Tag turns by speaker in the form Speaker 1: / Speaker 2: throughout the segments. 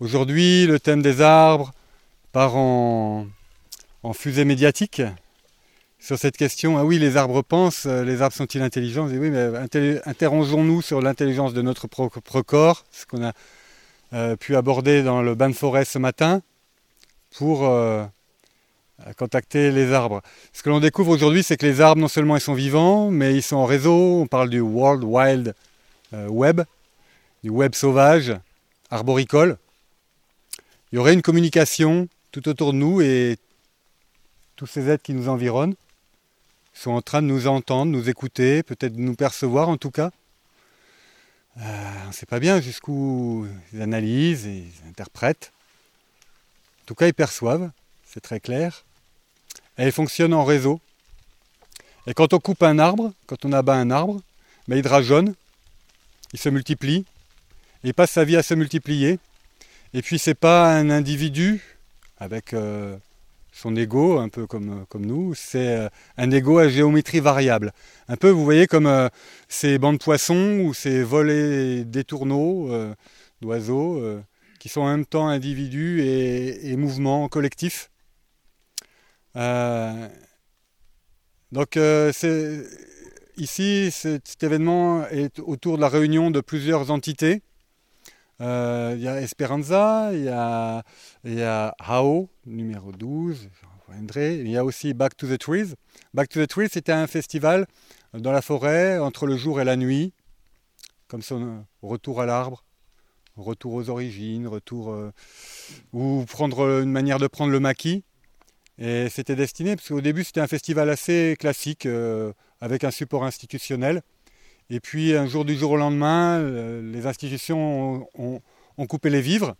Speaker 1: Aujourd'hui, le thème des arbres part en, fusée médiatique sur cette question. Ah oui, les arbres pensent, les arbres sont-ils intelligents? Oui, mais interrogeons-nous sur l'intelligence de notre propre corps, ce qu'on a euh, pu aborder dans le bain de forêt ce matin pour euh, contacter les arbres. Ce que l'on découvre aujourd'hui, c'est que les arbres, non seulement ils sont vivants, mais ils sont en réseau. On parle du World Wild euh, Web, du web sauvage, arboricole. Il y aurait une communication tout autour de nous et tous ces êtres qui nous environnent sont en train de nous entendre, nous écouter, peut-être nous percevoir en tout cas. Euh, on ne sait pas bien jusqu'où ils analysent, et ils interprètent. En tout cas, ils perçoivent, c'est très clair. Et ils fonctionnent en réseau. Et quand on coupe un arbre, quand on abat un arbre, ben, il drageonne, il se multiplie, il passe sa vie à se multiplier. Et puis c'est pas un individu avec euh, son ego, un peu comme, comme nous, c'est euh, un ego à géométrie variable. Un peu, vous voyez, comme euh, ces bancs de poissons ou ces volets des tourneaux d'oiseaux qui sont en même temps individus et, et mouvements collectifs. donc ici, cet événement est autour de la réunion de plusieurs entités euh, il y a Esperanza, il y a, Hao, numéro 12, il y a aussi Back to the Trees. Back to the Trees, c'était un festival dans la forêt, entre le jour et la nuit, comme son retour à l'arbre, retour aux origines, retour. Euh, ou prendre une manière de prendre le maquis. Et c'était destiné, parce qu'au début, c'était un festival assez classique, euh, avec un support institutionnel. Et puis un jour du jour au lendemain, les institutions ont, coupé les vivres.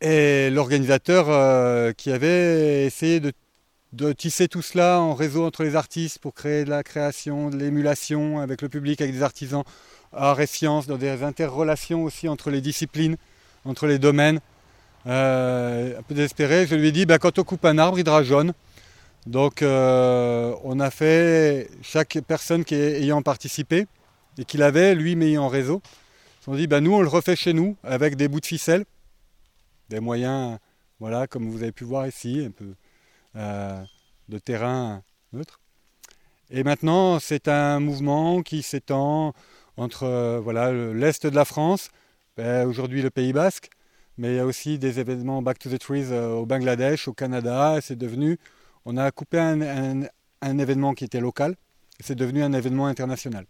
Speaker 1: Et l'organisateur euh, qui avait essayé de, tisser tout cela en réseau entre les artistes pour créer de la création, de l'émulation avec le public, avec des artisans, art et sciences, dans des interrelations aussi entre les disciplines, entre les domaines. Euh, un peu désespéré, je lui ai dit, bah, quand on coupe un arbre, il drageonne. Donc euh, on a fait, chaque personne qui ayant participé et qui l'avait, lui, mis en réseau, on dit, bah, nous, on le refait chez nous avec des bouts de ficelle, des moyens, voilà, comme vous avez pu voir ici, un peu euh, de terrain neutre. Et maintenant, c'est un mouvement qui s'étend entre euh, voilà, l'Est de la France, ben, aujourd'hui le Pays Basque, mais il y a aussi des événements Back to the Trees au Bangladesh, au Canada, c'est devenu on a coupé un, événement qui était local, et c'est devenu un événement international.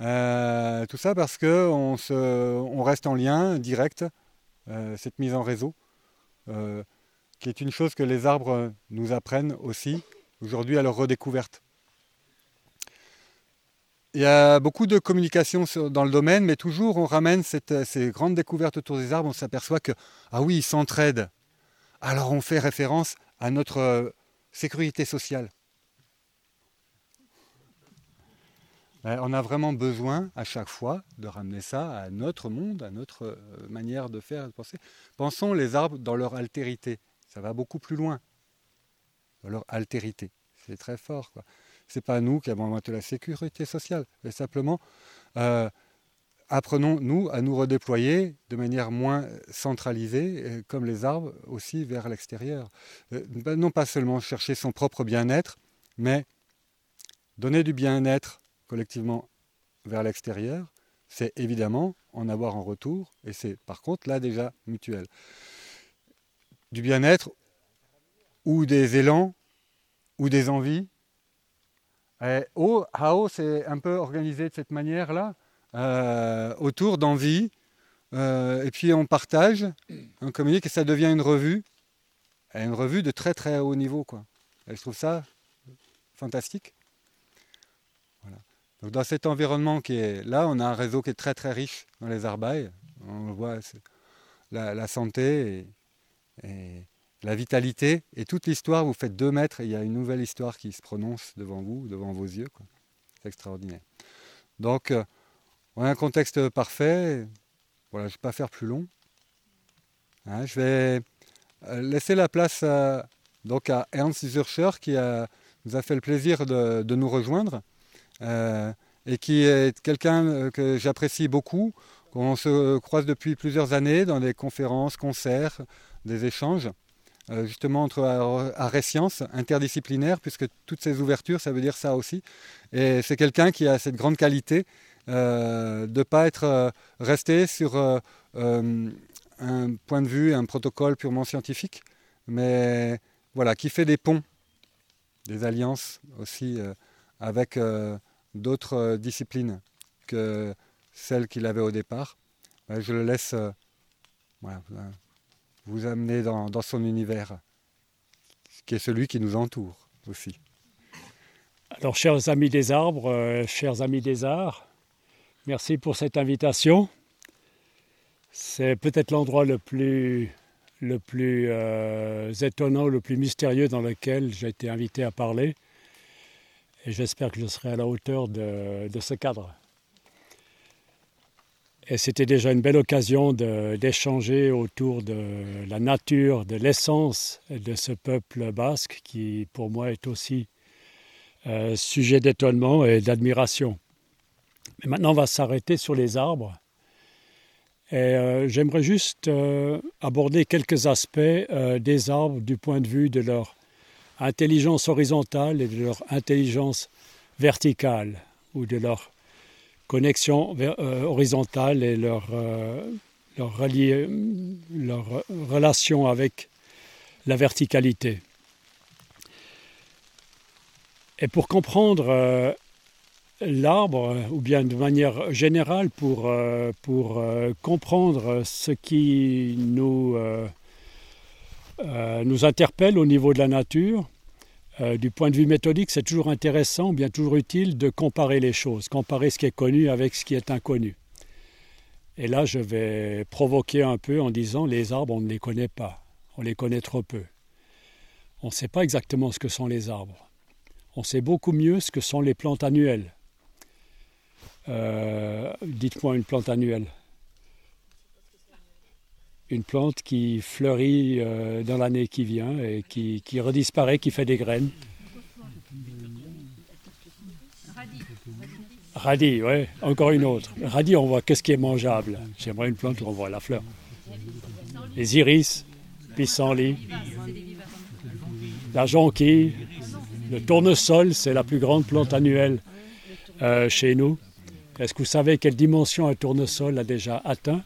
Speaker 1: Euh, tout ça parce qu'on on reste en lien direct, euh, cette mise en réseau, euh, qui est une chose que les arbres nous apprennent aussi aujourd'hui à leur redécouverte. Il y a beaucoup de communication dans le domaine, mais toujours on ramène ces grandes découvertes autour des arbres, on s'aperçoit que, ah oui, ils s'entraident. Alors on fait référence à notre sécurité sociale. On a vraiment besoin à chaque fois de ramener ça à notre monde, à notre euh, manière de faire de penser. Pensons les arbres dans leur altérité. Ça va beaucoup plus loin. Dans leur altérité. C'est très fort. Ce n'est pas nous qui avons inventé la sécurité sociale, mais simplement euh, apprenons, nous, à nous redéployer de manière moins centralisée, euh, comme les arbres, aussi vers l'extérieur. Euh, ben, non pas seulement chercher son propre bien-être, mais donner du bien-être collectivement vers l'extérieur, c'est évidemment en avoir en retour, et c'est par contre là déjà mutuel. Du bien-être ou des élans ou des envies. Et oh, Hao, c'est un peu organisé de cette manière-là. Euh, autour d'envie. Euh, et puis on partage, on communique et ça devient une revue. une revue de très très haut niveau. Quoi. Et je trouve ça fantastique. Donc dans cet environnement qui est là, on a un réseau qui est très très riche dans les arbailles. On voit la, santé et, la vitalité et toute l'histoire. Vous faites deux mètres et il y a une nouvelle histoire qui se prononce devant vous, devant vos yeux. C'est extraordinaire. Donc on un contexte parfait. Voilà, je ne vais pas faire plus long. Hein, je vais euh, laisser la place à, donc à Ernst Zürcher qui nous a fait le plaisir de, nous rejoindre euh, et qui est quelqu'un euh, que j'apprécie beaucoup. qu'on se croise depuis plusieurs années dans des conférences, concerts, des échanges, justement entre art et sciences, interdisciplinaires, puisque toutes ces ouvertures, ça veut dire ça aussi. Et c'est quelqu'un qui a cette grande qualité de ne pas être resté sur un point de vue, un protocole purement scientifique, mais voilà, qui fait des ponts, des alliances aussi euh, avec euh, d'autres euh, disciplines que celles qu'il avait au départ. Ben, je le laisse vous amener dans, dans, son univers, qui est celui qui nous entoure aussi.
Speaker 2: Alors, chers amis des arbres, chers amis des arts, merci pour cette invitation. C'est peut-être l'endroit le plus, euh, étonnant, le plus mystérieux dans lequel j'ai été invité à parler. Et j'espère que je serai à la hauteur de, ce cadre. Et c'était déjà une belle occasion d'échanger autour de la nature, de l'essence de ce peuple basque qui, pour moi, est aussi euh, sujet d'étonnement et d'admiration. Maintenant, on va s'arrêter sur les arbres et euh, j'aimerais juste euh, aborder quelques aspects euh, des arbres du point de vue de leur intelligence horizontale et de leur intelligence verticale, ou de leur connexion horizontale et leur, leur, leur relation avec la verticalité. Et pour comprendre l'arbre, ou bien de manière générale pour, euh, pour euh, comprendre ce qui nous, euh, nous interpelle au niveau de la nature, du point de vue méthodique, c'est toujours intéressant, bien toujours utile de comparer les choses, comparer ce qui est connu avec ce qui est inconnu. Et là, je vais provoquer un peu en disant les arbres, on ne les connaît pas, on les connaît trop peu. On ne sait pas exactement ce que sont les arbres. On sait beaucoup mieux ce que sont les plantes annuelles. Euh, dites-moi une plante annuelle. Une plante qui fleurit euh, dans l'année qui vient et qui, qui, redisparaît, qui fait des graines. Radis, oui, encore une autre. Radis, on voit qu'est-ce qui est mangeable. J'aimerais une plante où on voit la fleur. Les iris, pissenlit, la jonquille, le tournesol, c'est la plus grande plante annuelle euh, chez nous. Est-ce que vous savez quelle dimension un tournesol a déjà atteint?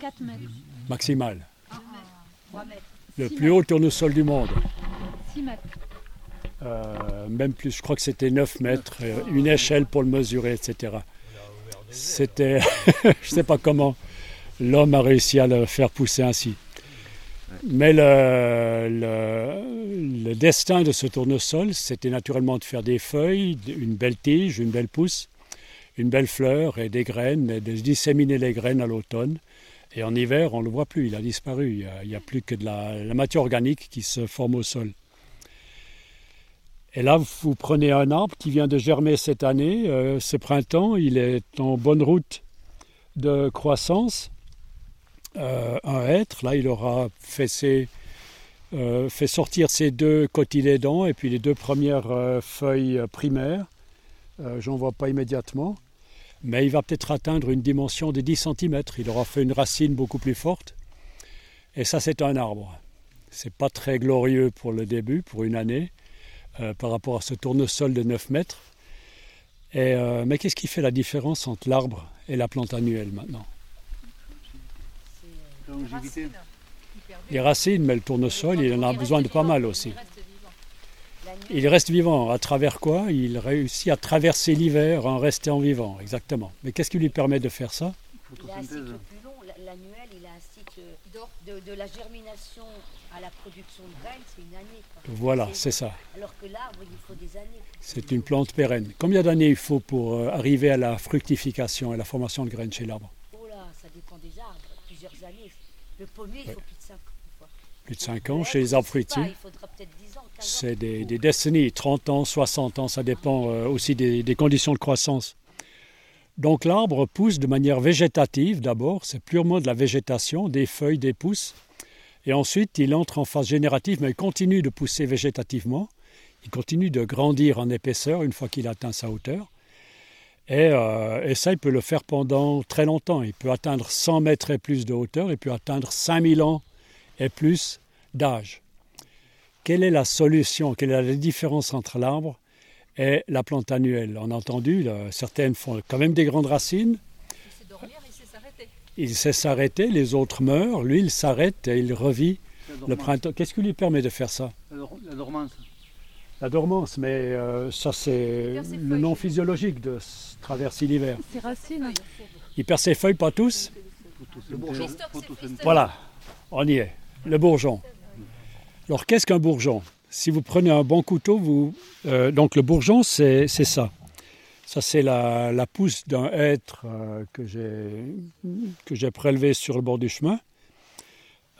Speaker 2: 4 mètres. Maximal. Le plus haut tournesol du monde. 6 mètres. Euh, même plus, je crois que c'était 9 mètres, une échelle pour le mesurer, etc. C'était, je ne sais pas comment l'homme a réussi à le faire pousser ainsi. Mais le, destin de ce tournesol, c'était naturellement de faire des feuilles, une belle tige, une belle pousse, une belle fleur et des graines, et de disséminer les graines à l'automne. Et en hiver, on ne le voit plus, il a disparu. Il n'y a, plus que de la, matière organique qui se forme au sol. Et là, vous prenez un arbre qui vient de germer cette année, euh, ce printemps, il est en bonne route de croissance. Euh, un être. Là, il aura fait, euh, sortir ses deux cotylédons et puis les deux premières euh, feuilles primaires. J'en vois pas immédiatement. Mais il va peut-être atteindre une dimension de 10 cm. Il aura fait une racine beaucoup plus forte. Et ça, c'est un arbre. C'est pas très glorieux pour le début, pour une année, par rapport à ce tournesol de 9 mètres. Mais qu'est-ce qui fait la différence entre l'arbre et la plante annuelle maintenant? Les racines, mais le tournesol, il en a besoin de pas mal aussi. Il reste vivant. À travers quoi? Il réussit à traverser l'hiver en restant vivant, exactement. Mais qu'est-ce qui lui permet de faire ça?
Speaker 3: Il a un cycle plus long. L'annuel, il a un cycle de, la germination à la production de graines, c'est une année.
Speaker 2: Voilà, c'est ça.
Speaker 3: Alors que l'arbre, il faut des années.
Speaker 2: C'est une plante pérenne. Combien d'années il faut pour euh, arriver à la fructification et la formation de graines chez l'arbre?
Speaker 3: Le pommier, il faut plus de 5 ans.
Speaker 2: Plus de 5 ans chez les arbres fruitiers. C'est des, décennies, 30 ans, 60 ans, ça dépend euh, aussi des, conditions de croissance. Donc l'arbre pousse de manière végétative d'abord, c'est purement de la végétation, des feuilles, des pousses. Et ensuite, il entre en phase générative, mais il continue de pousser végétativement. Il continue de grandir en épaisseur une fois qu'il atteint sa hauteur. Et, euh, et, ça, il peut le faire pendant très longtemps. Il peut atteindre 100 mètres et plus de hauteur, il peut atteindre 5000 ans et plus d'âge. Quelle est la solution? Quelle est la différence entre l'arbre et la plante annuelle? On a entendu, certaines font quand même des grandes racines.
Speaker 4: Il sait dormir, il sait s'arrêter.
Speaker 2: Il sait s'arrêter, les autres meurent, lui il s'arrête et il revit le printemps. Qu'est-ce qui lui permet de faire ça?
Speaker 5: La dormance.
Speaker 2: La dormance, mais euh, ça c'est le nom physiologique de traverser l'hiver.
Speaker 4: Ses racines.
Speaker 2: Il perd ses feuilles, pas tous
Speaker 5: Le bourgeon.
Speaker 2: Voilà, on y est. Le bourgeon. Alors qu'est-ce qu'un bourgeon? Si vous prenez un bon couteau, vous, euh, donc le bourgeon c'est ça. Ça c'est la, la, pousse d'un hêtre euh, que j'ai prélevé sur le bord du chemin.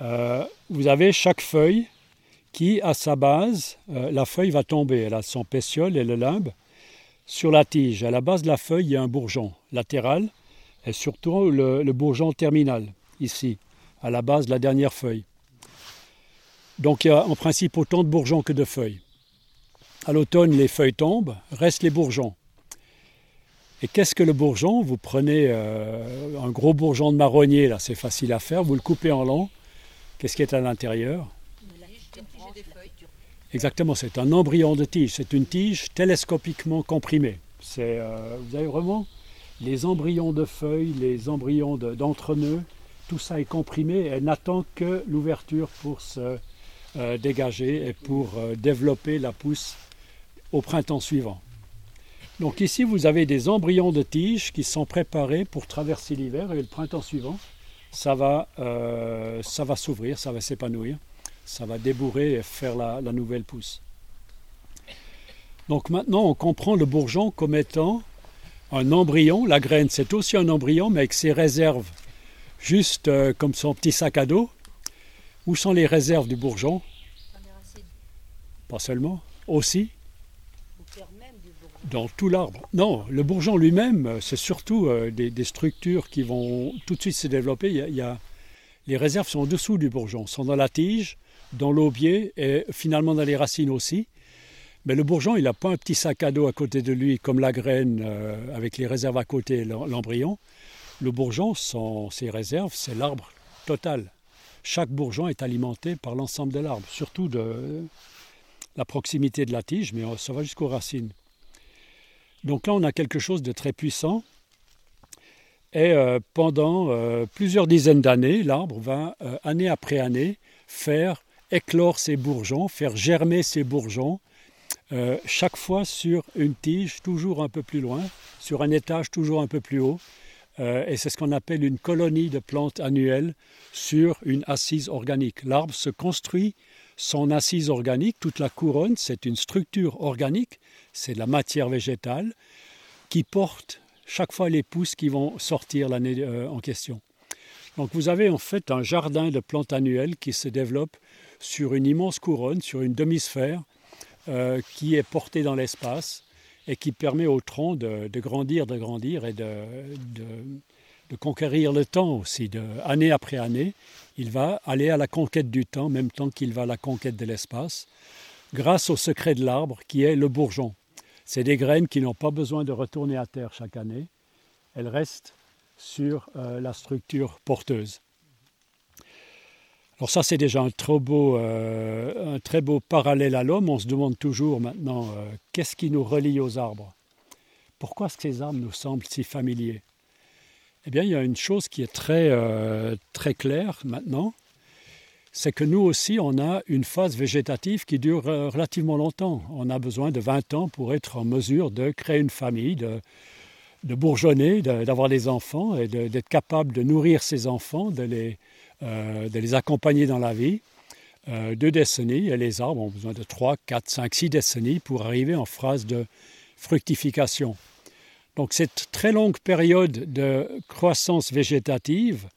Speaker 2: Euh, vous avez chaque feuille qui, à sa base, euh, la feuille va tomber. Elle a son pétiole et le limbe sur la tige. À la base de la feuille, il y a un bourgeon latéral et surtout le, bourgeon terminal, ici, à la base de la dernière feuille. Donc il y a en principe autant de bourgeons que de feuilles. À l'automne, les feuilles tombent, restent les bourgeons. Et qu'est-ce que le bourgeon? Vous prenez euh, un gros bourgeon de marronnier, là c'est facile à faire, vous le coupez en long. Qu'est-ce qui est à l'intérieur? Exactement, c'est un embryon de tige. C'est une tige télescopiquement comprimée. Euh, vous avez vraiment les embryons de feuilles, les embryons d'entre-nœuds, tout ça est comprimé et n'attend que l'ouverture pour se euh, dégager et pour euh, développer la pousse au printemps suivant. Donc ici, vous avez des embryons de tiges qui sont préparés pour traverser l'hiver et le printemps suivant, ça va, ça va s'ouvrir, ça va s'épanouir, ça va débourrer et faire la, nouvelle pousse. Donc maintenant, on comprend le bourgeon comme étant un embryon. La graine, c'est aussi un embryon, mais avec ses réserves, juste euh, comme son petit sac à dos. Où sont les réserves du bourgeon? Pas seulement, aussi dans tout l'arbre. Non, le bourgeon lui-même, c'est surtout euh, des, structures qui vont tout de suite se développer. Il y a, les réserves sont en dessous du bourgeon, sont dans la tige, dans l'aubier et finalement dans les racines aussi. Mais le bourgeon, il n'a pas un petit sac à dos à côté de lui comme la graine euh, avec les réserves à côté, l'embryon. Le bourgeon, son, ses réserves, c'est l'arbre total. Chaque bourgeon est alimenté par l'ensemble de l'arbre, surtout de la proximité de la tige, mais ça va jusqu'aux racines. Donc là, on a quelque chose de très puissant. Et euh, pendant euh, plusieurs dizaines d'années, l'arbre va, euh, année après année, faire éclore ses bourgeons, faire germer ses bourgeons, euh, chaque fois sur une tige toujours un peu plus loin, sur un étage toujours un peu plus haut. et c'est ce qu'on appelle une colonie de plantes annuelles sur une assise organique. L'arbre se construit son assise organique, toute la couronne, c'est une structure organique, c'est de la matière végétale qui porte chaque fois les pousses qui vont sortir l'année euh, en question. Donc vous avez en fait un jardin de plantes annuelles qui se développe sur une immense couronne, sur une demi-sphère, euh, qui est portée dans l'espace et qui permet au tronc de, grandir, de grandir et de, conquérir le temps aussi. De, année après année, il va aller à la conquête du temps, même temps qu'il va à la conquête de l'espace, grâce au secret de l'arbre qui est le bourgeon. C'est des graines qui n'ont pas besoin de retourner à terre chaque année. Elles restent sur euh, la structure porteuse. Alors ça, c'est déjà un très, beau, euh, un très beau parallèle à l'homme. On se demande toujours maintenant, euh, qu'est-ce qui nous relie aux arbres? Pourquoi ces arbres nous semblent si familiers? Eh bien, il y a une chose qui est très, euh, très claire maintenant, c'est que nous aussi, on a une phase végétative qui dure relativement longtemps. On a besoin de 20 ans pour être en mesure de créer une famille, de, de bourgeonner, d'avoir des enfants et d'être capable de nourrir ses enfants, de les, euh, de les accompagner dans la vie. Euh, deux décennies, et les arbres ont besoin de 3, 4, 5, 6 décennies pour arriver en phase de fructification. Donc cette très longue période de croissance végétative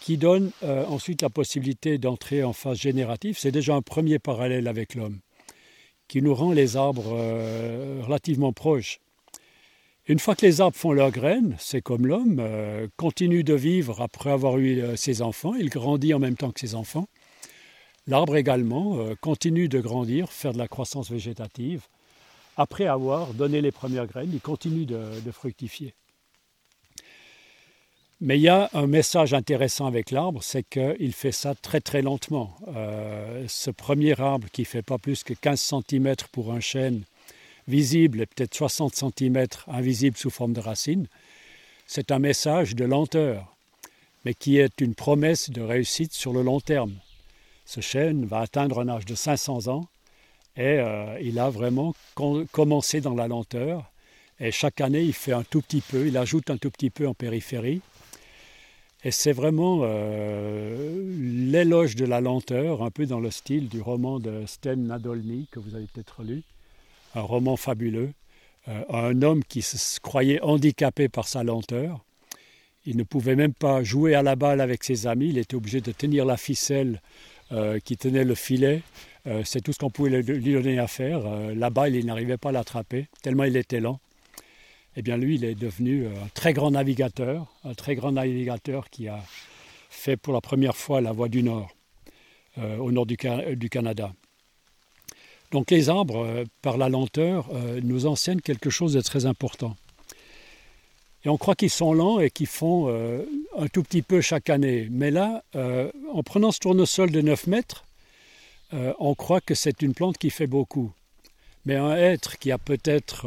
Speaker 2: qui donne euh, ensuite la possibilité d'entrer en phase générative, c'est déjà un premier parallèle avec l'homme, qui nous rend les arbres relativement proches. Une fois que les arbres font leurs graines, c'est comme l'homme, euh, continue de vivre après avoir eu euh, ses enfants, il grandit en même temps que ses enfants. L'arbre également euh, continue de grandir, faire de la croissance végétative, après avoir donné les premières graines, il continue de, fructifier. Mais il y a un message intéressant avec l'arbre, c'est qu'il fait ça très très lentement. Ce premier arbre qui fait pas plus que 15 cm pour un chêne visible et peut-être 60 cm invisible sous forme de racines, c'est un message de lenteur, mais qui est une promesse de réussite sur le long terme. Ce chêne va atteindre un âge de 500 ans et euh, il a vraiment commencé dans la lenteur. Et chaque année, il fait un tout petit peu, il ajoute un tout petit peu en périphérie. Et c'est vraiment euh, l'éloge de la lenteur, un peu dans le style du roman de Sten Nadolny, que vous avez peut-être lu, un roman fabuleux, euh, un homme qui se croyait handicapé par sa lenteur. Il ne pouvait même pas jouer à la balle avec ses amis, il était obligé de tenir la ficelle euh, qui tenait le filet. c'est tout ce qu'on pouvait lui donner à faire. la balle, il n'arrivait pas à l'attraper, tellement il était lent eh bien lui, il est devenu euh, un très grand navigateur, un très grand navigateur qui a fait pour la première fois la voie du Nord, euh, au nord du, Canada. Donc les arbres, euh, par la lenteur, nous enseignent quelque chose de très important. Et on croit qu'ils sont lents et qu'ils font un tout petit peu chaque année. Mais là, en prenant ce tournesol de 9 mètres, on croit que c'est une plante qui fait beaucoup. Mais un être qui a peut-être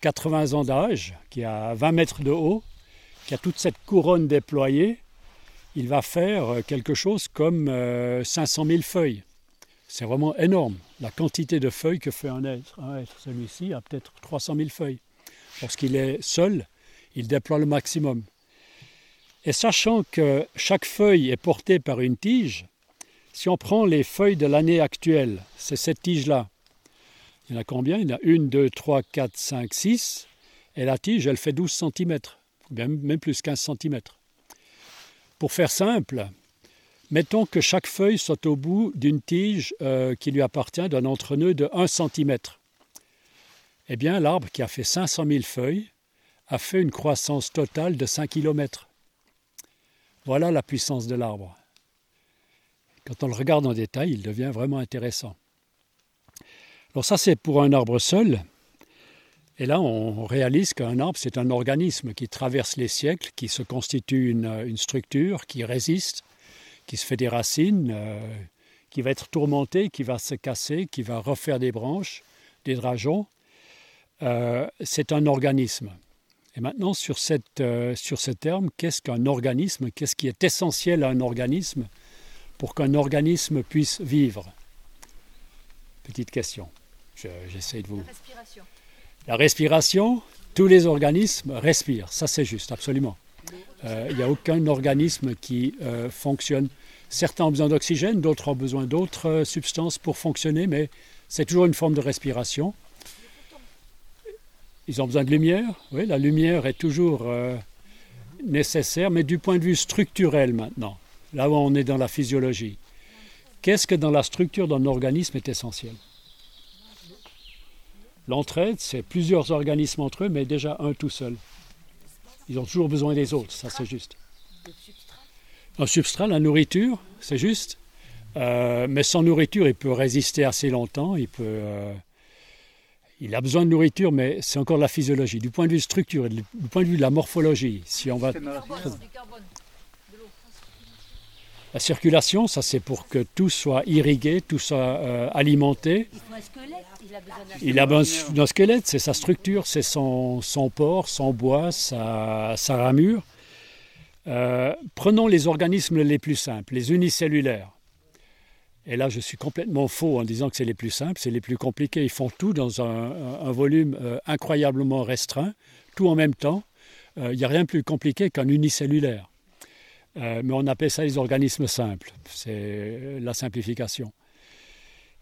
Speaker 2: 80 euh, ans d'âge, qui a 20 mètres de haut, qui a toute cette couronne déployée, il va faire euh, quelque chose comme 500 euh, 000 feuilles. C'est vraiment énorme, la quantité de feuilles que fait un être. Un être celui-ci a peut-être 300 000 feuilles. Lorsqu'il est seul, il déploie le maximum. Et sachant que chaque feuille est portée par une tige, si on prend les feuilles de l'année actuelle, c'est cette tige-là, il y en a combien? Il y en a une, deux, trois, quatre, cinq, six. Et la tige, elle fait 12 cm, même, même plus 15 cm. Pour faire simple, mettons que chaque feuille soit au bout d'une tige euh, qui lui appartient d'un entrenœud de 1 cm. Eh bien, l'arbre qui a fait 500 000 feuilles a fait une croissance totale de 5 km. Voilà la puissance de l'arbre. Quand on le regarde en détail, il devient vraiment intéressant. Alors ça, c'est pour un arbre seul. Et là, on réalise qu'un arbre, c'est un organisme qui traverse les siècles, qui se constitue une, structure, qui résiste, qui se fait des racines, euh, qui va être tourmenté, qui va se casser, qui va refaire des branches, des drageons. Euh, c'est un organisme. Et maintenant, sur, cette, euh, sur ce terme, qu'est-ce qu'un organisme? Qu'est-ce qui est essentiel à un organisme pour qu'un organisme puisse vivre? Petite question. J'essaie de vous.
Speaker 4: La respiration.
Speaker 2: La respiration, tous les organismes respirent, ça c'est juste, absolument. Euh, il n'y a aucun organisme qui euh, fonctionne. Certains ont besoin d'oxygène, d'autres ont besoin d'autres euh, substances pour fonctionner, mais c'est toujours une forme de respiration. Ils ont besoin de lumière, oui, la lumière est toujours nécessaire, mais du point de vue structurel maintenant, là où on est dans la physiologie. Qu'est-ce que dans la structure d'un organisme est essentiel? L'entraide, c'est plusieurs organismes entre eux, mais déjà un tout seul. Ils ont toujours besoin des autres, ça c'est juste. Un substrat, la nourriture, c'est juste. Euh, mais sans nourriture, il peut résister assez longtemps. Il, peut, euh, il a besoin de nourriture, mais c'est encore la physiologie. Du point de vue structure, du point de vue de la morphologie, si on va... La circulation, ça c'est pour que tout soit irrigué, tout soit euh, alimenté.
Speaker 3: Il faut un squelette.
Speaker 2: Il a besoin d'un squelette, c'est sa structure, c'est son, son porc, son bois, sa, sa ramure. Euh, prenons les organismes les plus simples, les unicellulaires. Et là, je suis complètement faux en disant que c'est les plus simples, c'est les plus compliqués. Ils font tout dans un, un volume euh, incroyablement restreint, tout en même temps. Il n'y a rien de plus compliqué qu'un unicellulaire. Euh, mais on appelle ça les organismes simples. C'est la simplification.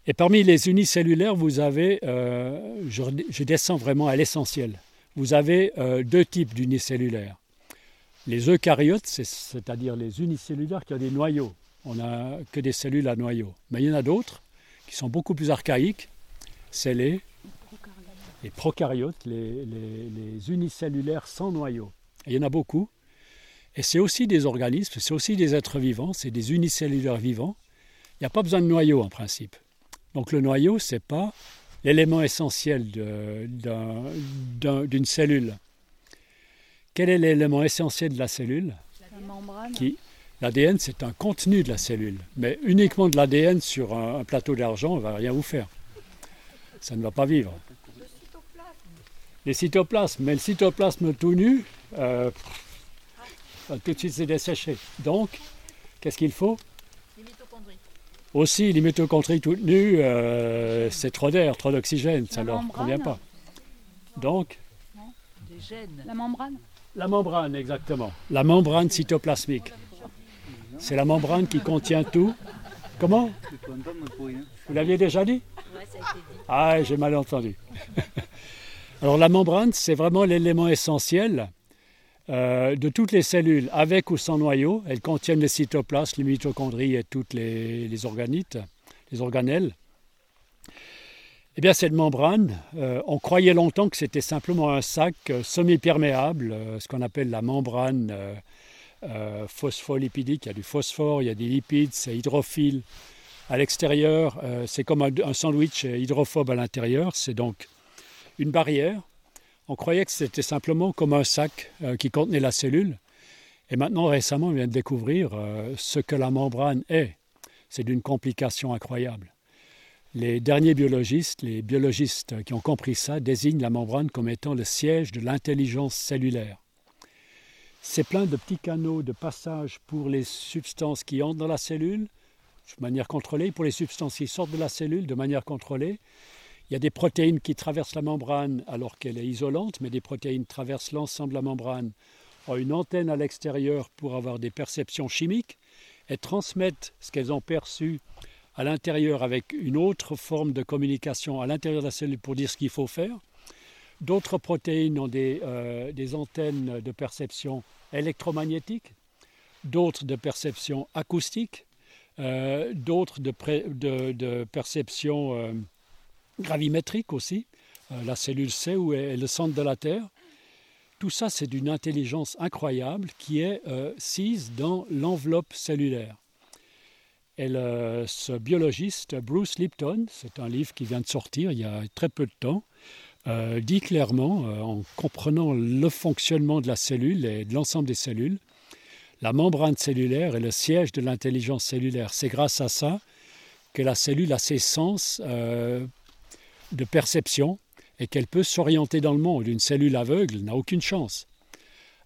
Speaker 2: Et parmi les unicellulaires, vous avez, euh, je, descends vraiment à l'essentiel, vous avez euh, deux types d'unicellulaires. Les eucaryotes, c'est-à-dire les unicellulaires qui ont des noyaux. On n'a que des cellules à noyaux. Mais il y en a d'autres qui sont beaucoup plus archaïques. C'est les, prokaryotes, les, unicellulaires sans noyaux. il y en a beaucoup. Et c'est aussi des organismes, c'est aussi des êtres vivants, c'est des unicellulaires vivants. Il n'y a pas besoin de noyau en principe. Donc le noyau, ce n'est pas l'élément essentiel d'une cellule. Quel est l'élément essentiel de la cellule?
Speaker 6: La membrane.
Speaker 2: qui? L'ADN, c'est un contenu de la cellule. Mais uniquement de l'ADN sur un, un plateau d'argent, on ne va rien vous faire. Ça ne va pas vivre. Les cytoplasmes, mais le cytoplasme tout nu, euh, tout de suite c'est desséché. Donc, qu'est-ce qu'il faut? Aussi, les mitochondries toutes nues, euh, c'est trop d'air, trop d'oxygène, ça ne leur convient pas. Donc,
Speaker 4: Des gènes.
Speaker 6: La membrane.
Speaker 2: la membrane, exactement. La membrane cytoplasmique. C'est la membrane qui contient tout. Comment? Vous l'aviez déjà dit?
Speaker 3: Ouais, ça a été dit.
Speaker 2: Ah, j'ai mal entendu. Alors la membrane, c'est vraiment l'élément essentiel euh, de toutes les cellules, avec ou sans noyau. Elles contiennent les cytoplasmes, les mitochondries et toutes les, organites, les organelles. Eh bien, cette membrane, euh, on croyait longtemps que c'était simplement un sac euh, semi-perméable, ce qu'on appelle la membrane phospholipidique. Il y a du phosphore, il y a des lipides, c'est hydrophile à l'extérieur. c'est comme un sandwich hydrophobe à l'intérieur. C'est donc une barrière. On croyait que c'était simplement comme un sac euh, qui contenait la cellule. Et maintenant, récemment, on vient de découvrir euh, ce que la membrane est. C'est d'une complication incroyable. Les derniers biologistes, les biologistes qui ont compris ça, désignent la membrane comme étant le siège de l'intelligence cellulaire. C'est plein de petits canaux de passage pour les substances qui entrent dans la cellule, de manière contrôlée, pour les substances qui sortent de la cellule de manière contrôlée. Il y a des protéines qui traversent la membrane alors qu'elle est isolante, mais des protéines traversent l'ensemble de la membrane, ont une antenne à l'extérieur pour avoir des perceptions chimiques et transmettent ce qu'elles ont perçu à l'intérieur avec une autre forme de communication à l'intérieur de la cellule pour dire ce qu'il faut faire. D'autres protéines ont des, euh, antennes de perception électromagnétique, d'autres de perception acoustique, euh, d'autres de perception euh, gravimétrique aussi. Euh, la cellule sait où est le centre de la Terre. Tout ça, c'est d'une intelligence incroyable qui est euh, sise dans l'enveloppe cellulaire. Et le- ce biologiste, Bruce Lipton, c'est un livre qui vient de sortir il y a très peu de temps, euh, dit clairement, euh, en comprenant le fonctionnement de la cellule et de l'ensemble des cellules, la membrane cellulaire est le siège de l'intelligence cellulaire. C'est grâce à ça que la cellule a ses sens de perception et qu'elle peut s'orienter dans le monde. Une cellule aveugle n'a aucune chance,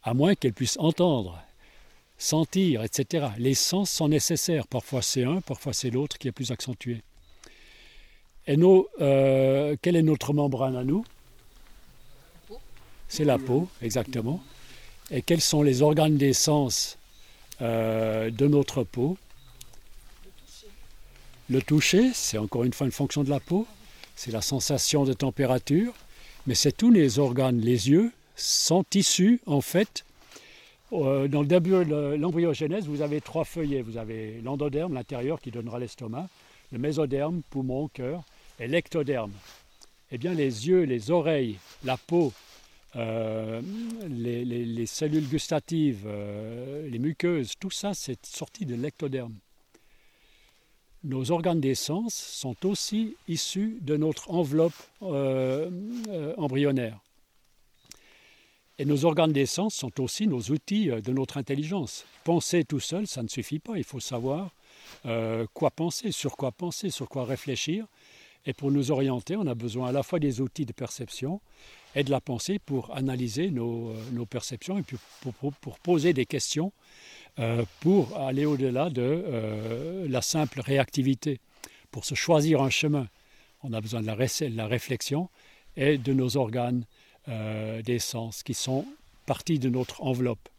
Speaker 2: à moins qu'elle puisse entendre, sentir, etc. Les sens sont nécessaires. Parfois c'est un, parfois c'est l'autre qui est plus accentué. Et nos, euh, quelle est notre membrane à nous? C'est la peau, exactement. Et quels sont les organes des sens euh, de notre peau? Le toucher, c'est encore une fois une fonction de la peau. C'est la sensation de température. Mais c'est tous les organes. Les yeux sont issus, en fait, euh, dans le début de l'embryogenèse, vous avez trois feuillets. Vous avez l'endoderme, l'intérieur, qui donnera l'estomac, le mésoderme, poumon, cœur, et l'ectoderme. Eh bien, les yeux, les oreilles, la peau, euh, les cellules gustatives, euh, les muqueuses, tout ça, c'est sorti de l'ectoderme. Nos organes des sens sont aussi issus de notre enveloppe euh, euh, embryonnaire. Et nos organes des sens sont aussi nos outils euh, de notre intelligence. Penser tout seul, ça ne suffit pas. Il faut savoir quoi penser, sur quoi penser, sur quoi réfléchir. Et pour nous orienter, on a besoin à la fois des outils de perception et de la pensée pour analyser nos, perceptions et pour, poser des questions pour aller au-delà de euh, la simple réactivité, pour se choisir un chemin. On a besoin de la, réflexion et de nos organes euh, des sens qui sont partie de notre enveloppe.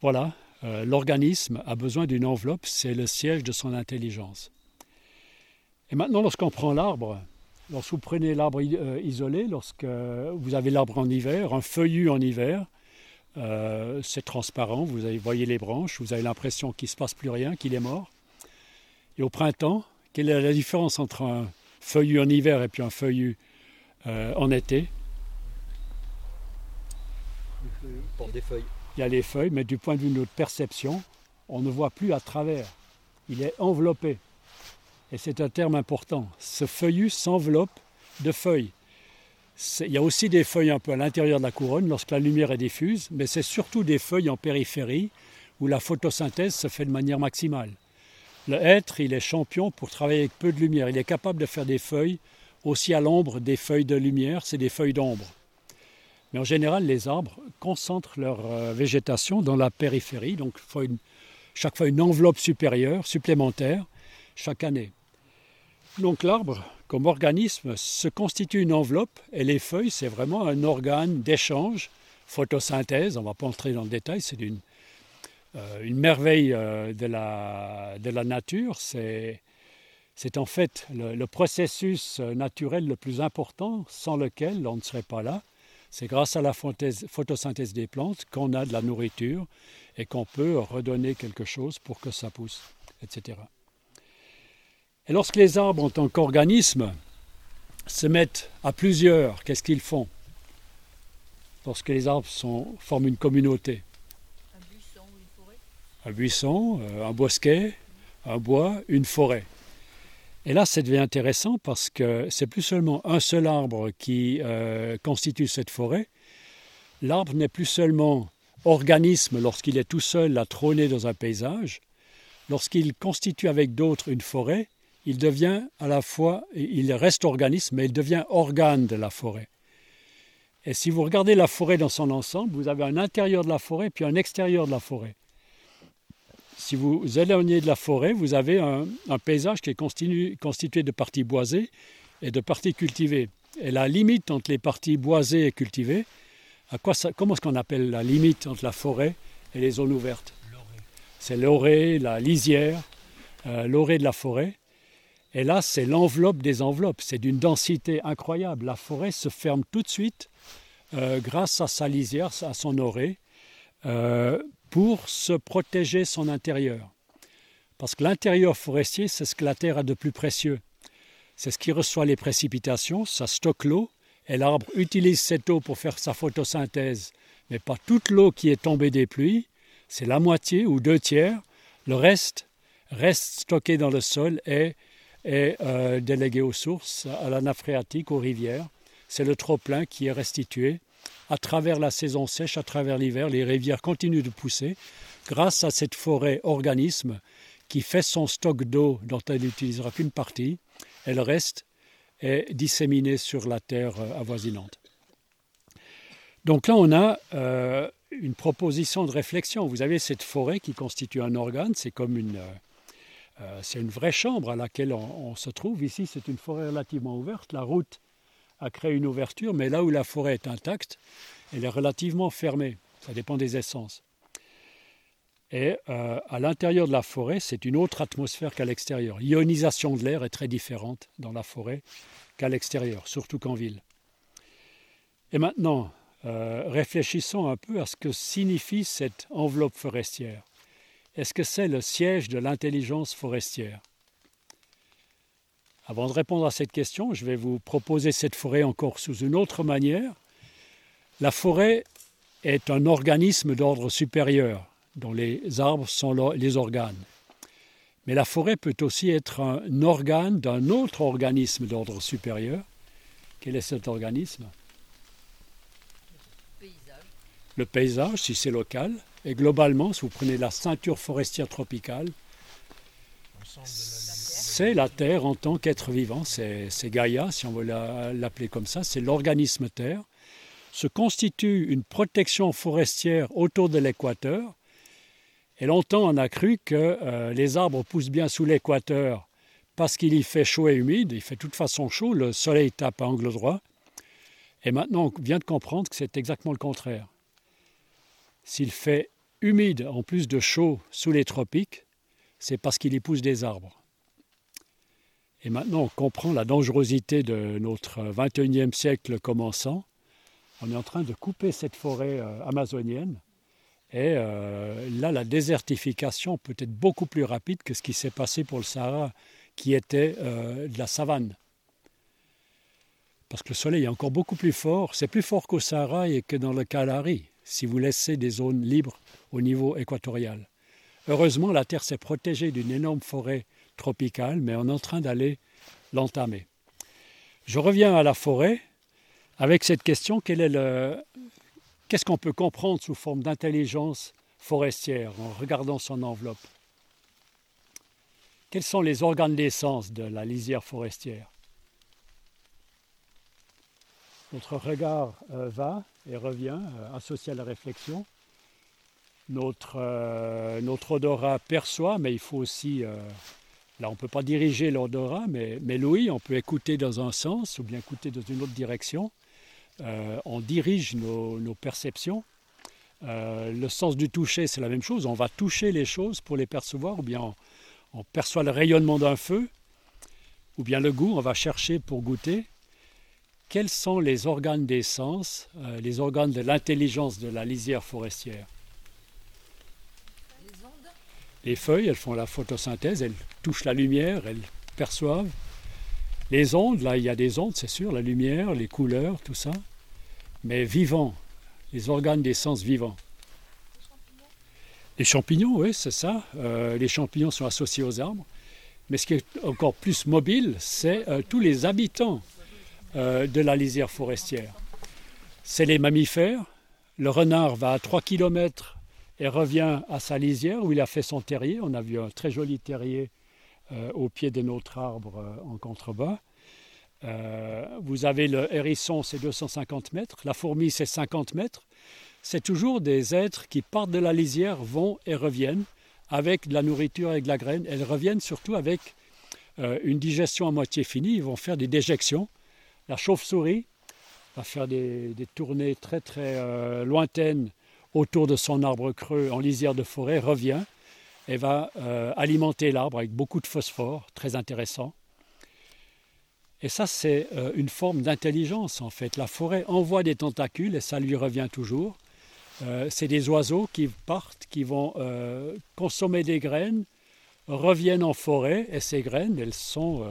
Speaker 2: Voilà, euh, l'organisme a besoin d'une enveloppe, c'est le siège de son intelligence. Et maintenant, lorsqu'on prend l'arbre, lorsque vous prenez l'arbre euh, isolé, lorsque vous avez l'arbre en hiver, un feuillu en hiver, euh, c'est transparent, vous avez- voyez les branches, vous avez l'impression qu'il ne se passe plus rien, qu'il est mort. Et au printemps, quelle est la différence entre un feuillu en hiver et puis un feuillu euh, en été?
Speaker 7: Porte des feuilles.
Speaker 2: Il y a les feuilles, mais du point de vue de notre perception, on ne voit plus à travers. Il est enveloppé. Et c'est un terme important. Ce feuillu s'enveloppe de feuilles. Il y a aussi des feuilles un peu à l'intérieur de la couronne lorsque la lumière est diffuse, mais c'est surtout des feuilles en périphérie où la photosynthèse se fait de manière maximale. Le hêtre, il est champion pour travailler avec peu de lumière. Il est capable de faire des feuilles aussi à l'ombre des feuilles de lumière, c'est des feuilles d'ombre. Mais en général, les arbres concentrent leur euh, végétation dans la périphérie, donc chaque fois une enveloppe supérieure, supplémentaire, chaque année. Donc l'arbre, comme organisme, se constitue une enveloppe et les feuilles, c'est vraiment un organe d'échange, photosynthèse, on ne va pas entrer dans le détail, c'est une, euh, une merveille euh, de, la, nature. C'est, en fait le, processus euh, naturel le plus important sans lequel on ne serait pas là. C'est grâce à la photosynthèse des plantes qu'on a de la nourriture et qu'on peut redonner quelque chose pour que ça pousse, etc. Et lorsque les arbres, en tant qu'organismes, se mettent à plusieurs, qu'est-ce qu'ils font Lorsque les arbres sont- forment une communauté,
Speaker 4: Un buisson ou une forêt
Speaker 2: un buisson, euh, un bosquet, un bois, une forêt. Et là, ça devient intéressant parce que c'est plus seulement un seul arbre qui euh, constitue cette forêt. L'arbre n'est plus seulement organisme lorsqu'il est tout seul à trôner dans un paysage. Lorsqu'il constitue avec d'autres une forêt, il devient à la fois, il reste organisme, mais il devient organe de la forêt. Et si vous regardez la forêt dans son ensemble, vous avez un intérieur de la forêt puis un extérieur de la forêt. Si vous éloignez de la forêt, vous avez un, un paysage qui est constitu- constitué de parties boisées et de parties cultivées. Et la limite entre les parties boisées et cultivées, à quoi ça- comment est-ce qu'on appelle la limite entre la forêt et les zones ouvertes? C'est l'orée, la lisière, euh, l'orée de la forêt. Et là, c'est l'enveloppe des enveloppes. C'est d'une densité incroyable. La forêt se ferme tout de suite euh, grâce à sa lisière, à son orée. euh, pour se protéger son intérieur. Parce que l'intérieur forestier, c'est ce que la terre a de plus précieux. C'est ce qui reçoit les précipitations, ça stocke l'eau, et l'arbre utilise cette eau pour faire sa photosynthèse. Mais pas toute l'eau qui est tombée des pluies, c'est la moitié ou deux tiers. Le reste reste stocké dans le sol et est euh, délégué aux sources, à la nappe aux rivières. C'est le trop-plein qui est restitué à travers la saison sèche, à travers l'hiver, les rivières continuent de pousser grâce à cette forêt organisme qui fait son stock d'eau dont elle n'utilisera qu'une partie et le reste est disséminé sur la terre euh, avoisinante. Donc là, on a euh, une proposition de réflexion. Vous avez cette forêt qui constitue un organe, c'est comme une, euh, c'est une vraie chambre à laquelle on, on se trouve. Ici, c'est une forêt relativement ouverte. La route a créé une ouverture, mais là où la forêt est intacte, elle est relativement fermée. Ça dépend des essences. Et euh, à l'intérieur de la forêt, c'est une autre atmosphère qu'à l'extérieur. L'ionisation de l'air est très différente dans la forêt qu'à l'extérieur, surtout qu'en ville. Et maintenant, euh, réfléchissons un peu à ce que signifie cette enveloppe forestière. Est-ce que c'est le siège de l'intelligence forestière? Avant de répondre à cette question, je vais vous proposer cette forêt encore sous une autre manière. La forêt est un organisme d'ordre supérieur, dont les arbres sont les organes. Mais la forêt peut aussi être un organe d'un autre organisme d'ordre supérieur. Quel est cet organisme?
Speaker 4: Paysage.
Speaker 2: Le paysage, si c'est local. Et globalement, si vous prenez la ceinture forestière tropicale, c'est la Terre en tant qu'être vivant. C'est Gaïa, si on veut la- l'appeler comme ça. C'est l'organisme Terre. Se constitue une protection forestière autour de l'équateur. Et longtemps, on a cru que euh, les arbres poussent bien sous l'équateur parce qu'il y fait chaud et humide. Il fait de toute façon chaud, le soleil tape à angle droit. Et maintenant, on vient de comprendre que c'est exactement le contraire. S'il fait humide en plus de chaud sous les tropiques, c'est parce qu'il y pousse des arbres. Et maintenant, on comprend la dangerosité de notre 21e siècle commençant. On est en train de couper cette forêt euh, amazonienne. Et euh, là, la désertification peut être beaucoup plus rapide que ce qui s'est passé pour le Sahara, qui était euh, la savane. Parce que le soleil est encore beaucoup plus fort. C'est plus fort qu'au Sahara et que dans le Kalahari, si vous laissez des zones libres au niveau équatorial. Heureusement, la Terre s'est protégée d'une énorme forêt tropicale, mais on est en train d'aller l'entamer. Je reviens à la forêt avec cette question est le, qu'est-ce qu'on peut comprendre sous forme d'intelligence forestière en regardant son enveloppe? Quels sont les organes d'essence de la lisière forestière? Notre regard euh, va et revient, euh, associé à la réflexion. Notre, euh, notre odorat perçoit, mais il faut aussi Là, on ne peut pas diriger l'odorat, mais, mais l'ouïe, on peut écouter dans un sens ou bien écouter dans une autre direction. Euh, on dirige nos, perceptions. Euh, le sens du toucher, c'est la même chose. On va toucher les choses pour les percevoir, ou bien on, perçoit le rayonnement d'un feu, ou bien le goût, on va chercher pour goûter. Quels sont les organes des sens, euh, les organes de l'intelligence de la lisière forestière? Les feuilles, elles font la photosynthèse, elles touchent la lumière, elles perçoivent. Les ondes, là, il y a des ondes, c'est sûr, la lumière, les couleurs, tout ça. Mais vivants, les organes des sens vivants. Les champignons, oui, c'est ça. Euh, les champignons sont associés aux arbres. Mais ce qui est encore plus mobile, c'est euh, tous les habitants de la lisière forestière. C'est les mammifères. Le renard va à 3 km et revient à sa lisière où il a fait son terrier. On a vu un très joli terrier euh, au pied de notre arbre euh, en contrebas. Euh, vous avez le hérisson, c'est 250 mètres. La fourmi, c'est 50 mètres. C'est toujours des êtres qui partent de la lisière, vont et reviennent avec de la nourriture et de la graine. Elles reviennent surtout avec une digestion à moitié finie. Ils vont faire des déjections. La chauve-souris va faire des, tournées très très lointaines autour de son arbre creux en lisière de forêt revient et va euh, alimenter l'arbre avec beaucoup de phosphore, très intéressant. Et ça, c'est euh, une forme d'intelligence en fait. La forêt envoie des tentacules et ça lui revient toujours. Euh, c'est des oiseaux qui partent, qui vont consommer des graines, reviennent en forêt et ces graines, elles sont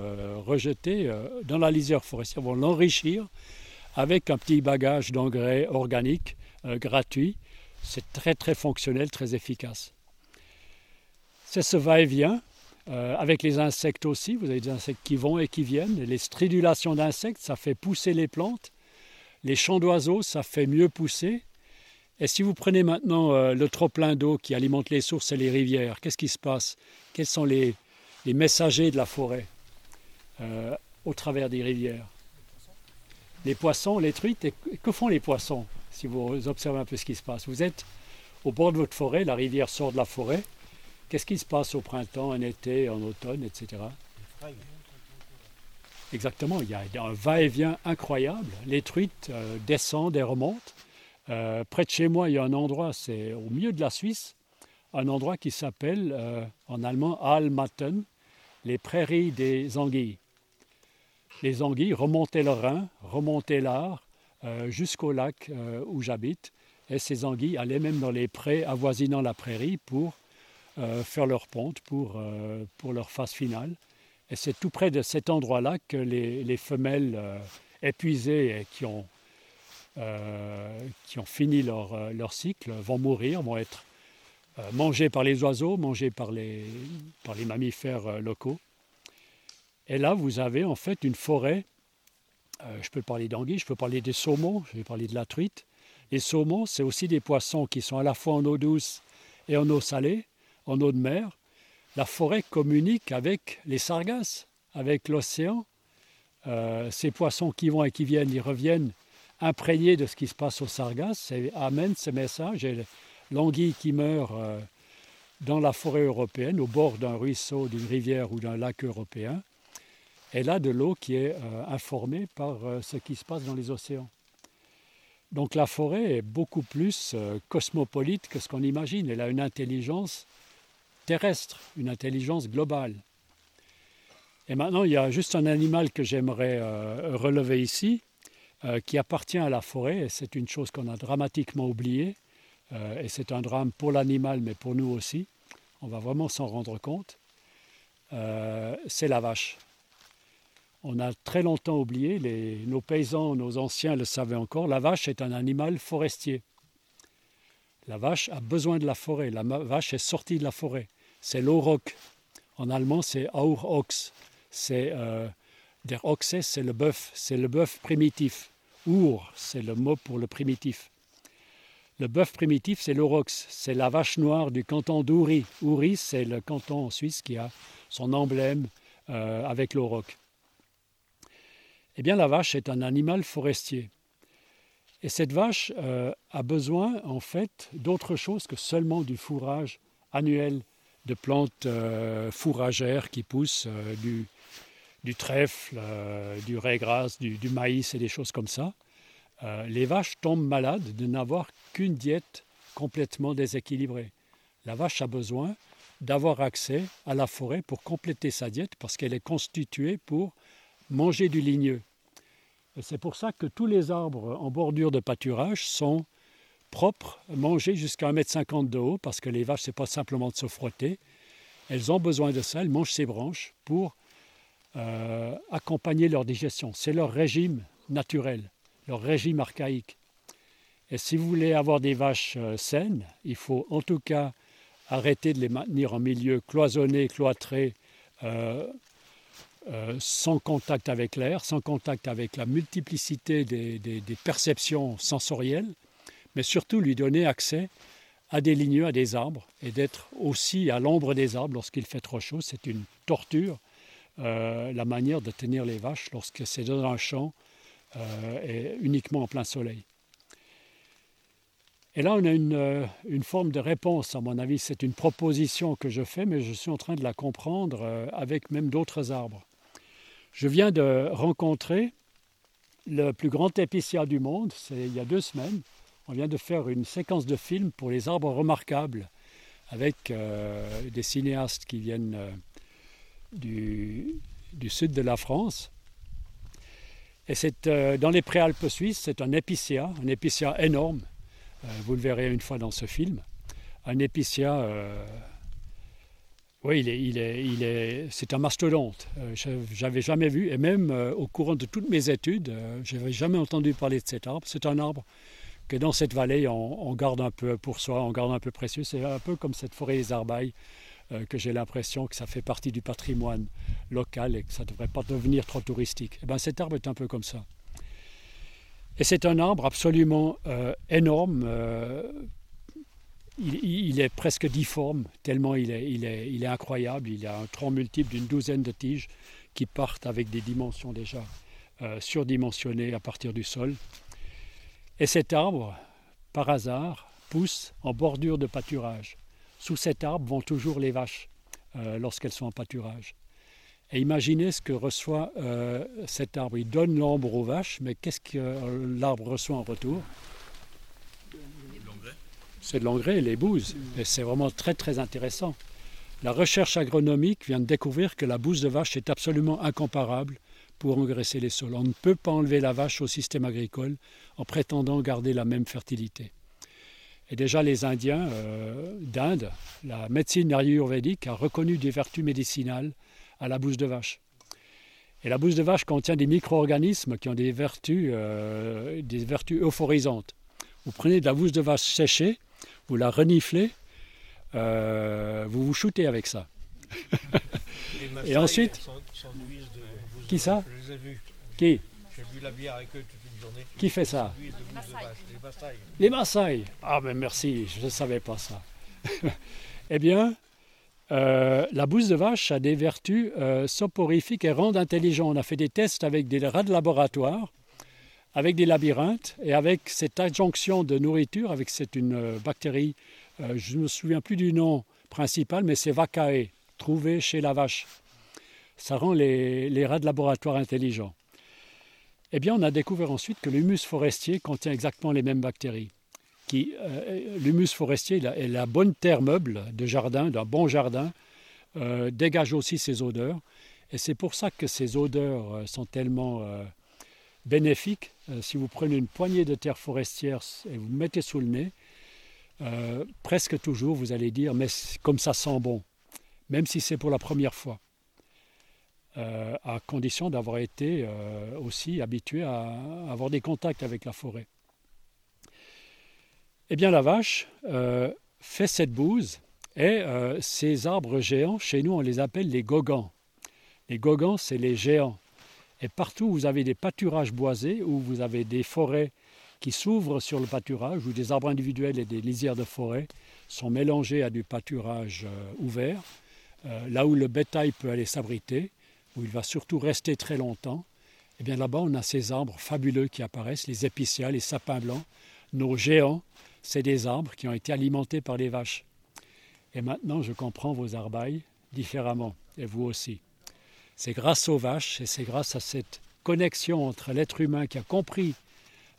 Speaker 2: rejetées dans la lisière forestière, vont l'enrichir avec un petit bagage d'engrais organiques gratuit c'est très très fonctionnel, très efficace. C'est ce va-et-vient. Euh, avec les insectes aussi, vous avez des insectes qui vont et qui viennent. les stridulations d'insectes, ça fait pousser les plantes. Les chants d'oiseaux, ça fait mieux pousser. Et si vous prenez maintenant euh, le trop-plein d'eau qui alimente les sources et les rivières, qu'est-ce qui se passe? Quels sont les, messagers de la forêt euh, au travers des rivières? Les poissons, les truites. Et que font les poissons si vous observez un peu ce qui se passe? Vous êtes au bord de votre forêt, la rivière sort de la forêt. Qu'est-ce qui se passe au printemps, en été, en automne, etc. Exactement, il y a un va-et-vient incroyable. Les truites euh, descendent et remontent. Euh, près de chez moi, il y a un endroit, c'est au milieu de la Suisse, un endroit qui s'appelle euh, en allemand Almaten, les prairies des anguilles. Les anguilles remontaient le Rhin, remontaient l'Ar, euh, jusqu'au lac où j'habite. Et ces anguilles allaient même dans les prés avoisinant la prairie pour faire leur ponte, pour, pour leur phase finale. Et c'est tout près de cet endroit-là que les, les femelles épuisées et qui ont, qui ont fini leur, leur, cycle vont mourir, vont être mangées par les oiseaux, mangées par les, par les mammifères locaux. Et là, vous avez en fait une forêt euh, je peux parler d'anguilles, je peux parler des saumons, je vais parler de la truite. Les saumons, c'est aussi des poissons qui sont à la fois en eau douce et en eau salée, en eau de mer. La forêt communique avec les sargasses, avec l'océan. Euh, ces poissons qui vont et qui viennent, ils reviennent imprégnés de ce qui se passe aux sargasses et amènent ce message. L'anguille qui meurt euh, dans la forêt européenne, au bord d'un ruisseau, d'une rivière ou d'un lac européen, elle a de l'eau qui est euh, informée par euh, ce qui se passe dans les océans. Donc la forêt est beaucoup plus cosmopolite que ce qu'on imagine. Elle a une intelligence terrestre, une intelligence globale. Et maintenant, il y a juste un animal que j'aimerais relever ici, qui appartient à la forêt, et c'est une chose qu'on a dramatiquement oubliée, et c'est un drame pour l'animal, mais pour nous aussi. On va vraiment s'en rendre compte. c'est la vache. On a très longtemps oublié, nos paysans, nos anciens le savaient encore, la vache est un animal forestier. La vache a besoin de la forêt, la vache est sortie de la forêt. C'est l'auroch. En allemand, c'est Aurochs. C'est euh, der Ochse, c'est le bœuf, c'est le bœuf primitif. Ur, c'est le mot pour le primitif. Le bœuf primitif, c'est l'aurochs, c'est la vache noire du canton d'Uri. Uri, c'est le canton en Suisse qui a son emblème euh, avec l'auroch. Eh bien, la vache est un animal forestier. Et cette vache euh, a besoin, en fait, d'autre chose que seulement du fourrage annuel de plantes euh, fourragères qui poussent du, du, trèfle, euh, du raigrasse, du, du, maïs et des choses comme ça. Euh, les vaches tombent malades de n'avoir qu'une diète complètement déséquilibrée. La vache a besoin d'avoir accès à la forêt pour compléter sa diète parce qu'elle est constituée pour manger du ligneux. C'est pour ça que tous les arbres en bordure de pâturage sont propres, mangés jusqu'à 1,50 m de haut, parce que les vaches, ce n'est pas simplement de se frotter. Elles ont besoin de ça, elles mangent ces branches pour euh, accompagner leur digestion. C'est leur régime naturel, leur régime archaïque. Et si vous voulez avoir des vaches euh, saines, il faut en tout cas arrêter de les maintenir en milieu cloisonné, cloîtré, euh, sans contact avec l'air, sans contact avec la multiplicité des, perceptions sensorielles, mais surtout lui donner accès à des ligneux, à des arbres, et d'être aussi à l'ombre des arbres lorsqu'il fait trop chaud. C'est une torture, euh, la manière de tenir les vaches lorsque c'est dans un champ euh, et uniquement en plein soleil. Et là, on a une, euh, une, forme de réponse, à mon avis. C'est une proposition que je fais, mais je suis en train de la comprendre avec même d'autres arbres. Je viens de rencontrer le plus grand épicier du monde, c'est il y a deux semaines. On vient de faire une séquence de films pour les arbres remarquables avec des cinéastes qui viennent du, sud de la France. Et c'est euh, dans les préalpes suisses, c'est un épicier, un épicier énorme. Euh, vous le verrez une fois dans ce film. Un épicier euh, oui, il est, il est, c'est un mastodonte. J'avais jamais vu, et même au courant de toutes mes études, je n'avais jamais entendu parler de cet arbre. C'est un arbre que dans cette vallée, on, on, garde un peu pour soi, on garde un peu précieux. C'est un peu comme cette forêt des Arbailles, euh, que j'ai l'impression que ça fait partie du patrimoine local et que ça ne devrait pas devenir trop touristique. Et eh ben, cet arbre est un peu comme ça. Et c'est un arbre absolument euh, énorme, euh, il, est presque difforme, tellement il est, il, est, il est, incroyable. Il a un tronc multiple d'une douzaine de tiges qui partent avec des dimensions déjà surdimensionnées à partir du sol. Et cet arbre, par hasard, pousse en bordure de pâturage. Sous cet arbre vont toujours les vaches euh, lorsqu'elles sont en pâturage. Et imaginez ce que reçoit euh, cet arbre. Il donne l'ombre aux vaches, mais qu'est-ce que euh, l'arbre reçoit en retour? C'est de l'engrais et les bouses. Et c'est vraiment très très intéressant. La recherche agronomique vient de découvrir que la bouse de vache est absolument incomparable pour engraisser les sols. On ne peut pas enlever la vache au système agricole en prétendant garder la même fertilité. Et déjà les Indiens euh, d'Inde, la médecine ayurvédique a reconnu des vertus médicinales à la bouse de vache. Et la bouse de vache contient des micro-organismes qui ont des vertus, euh, des vertus euphorisantes. Vous prenez de la bouse de vache séchée, vous la reniflez, euh, vous vous shootez avec ça. Et ensuite,
Speaker 6: sont, sont de
Speaker 2: qui ça
Speaker 6: Je les ai vus.
Speaker 2: Qui
Speaker 6: J'ai bu la bière avec eux toute une journée.
Speaker 2: Qui fait ça
Speaker 6: Les Maasai.
Speaker 2: Ah ben merci, je ne savais pas ça. eh bien, euh, la bouse de vache a des vertus euh, soporifiques et rendent intelligent. On a fait des tests avec des rats de laboratoire avec des labyrinthes et avec cette adjonction de nourriture, avec c'est une euh, bactérie, je ne me souviens plus du nom principal, mais c'est Vacae, trouvé chez la vache. Ça rend les, les, rats de laboratoire intelligents. Eh bien, on a découvert ensuite que l'humus forestier contient exactement les mêmes bactéries. Euh, l'humus forestier est la bonne terre meuble de jardin, d'un bon jardin, euh, dégage aussi ses odeurs. Et c'est pour ça que ces odeurs sont tellement bénéfique. Euh, si vous prenez une poignée de terre forestière et vous mettez sous le nez, euh, presque toujours vous allez dire mais comme ça sent bon, même si c'est pour la première fois, euh, à condition d'avoir été euh, aussi habitué à, avoir des contacts avec la forêt. Eh bien la vache euh, fait cette bouse Et ces arbres géants, chez nous, on les appelle les gogans. Les gogans, c'est les géants. Et partout où vous avez des pâturages boisés, où vous avez des forêts qui s'ouvrent sur le pâturage, où des arbres individuels et des lisières de forêt sont mélangés à du pâturage ouvert, là où le bétail peut aller s'abriter, où il va surtout rester très longtemps, et bien là-bas, on a ces arbres fabuleux qui apparaissent, les épicéas, les sapins blancs. Nos géants, c'est des arbres qui ont été alimentés par les vaches. Et maintenant, je comprends vos arbailles différemment, et vous aussi. C'est grâce aux vaches et c'est grâce à cette connexion entre l'être humain qui a compris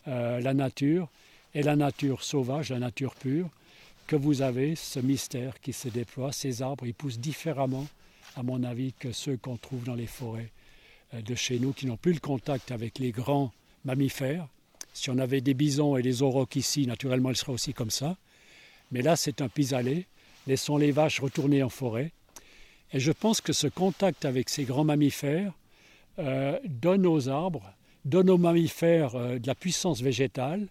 Speaker 2: euh, la nature et la nature sauvage, la nature pure, que vous avez ce mystère qui se déploie. Ces arbres, ils poussent différemment, à mon avis, que ceux qu'on trouve dans les forêts euh, de chez nous, qui n'ont plus le contact avec les grands mammifères. Si on avait des bisons et des aurochs ici, naturellement, ils seraient aussi comme ça. Mais là, c'est un pis-aller. Laissons les vaches retourner en forêt. Et je pense que ce contact avec ces grands mammifères euh, donne aux arbres, donne aux mammifères euh, de la puissance végétale,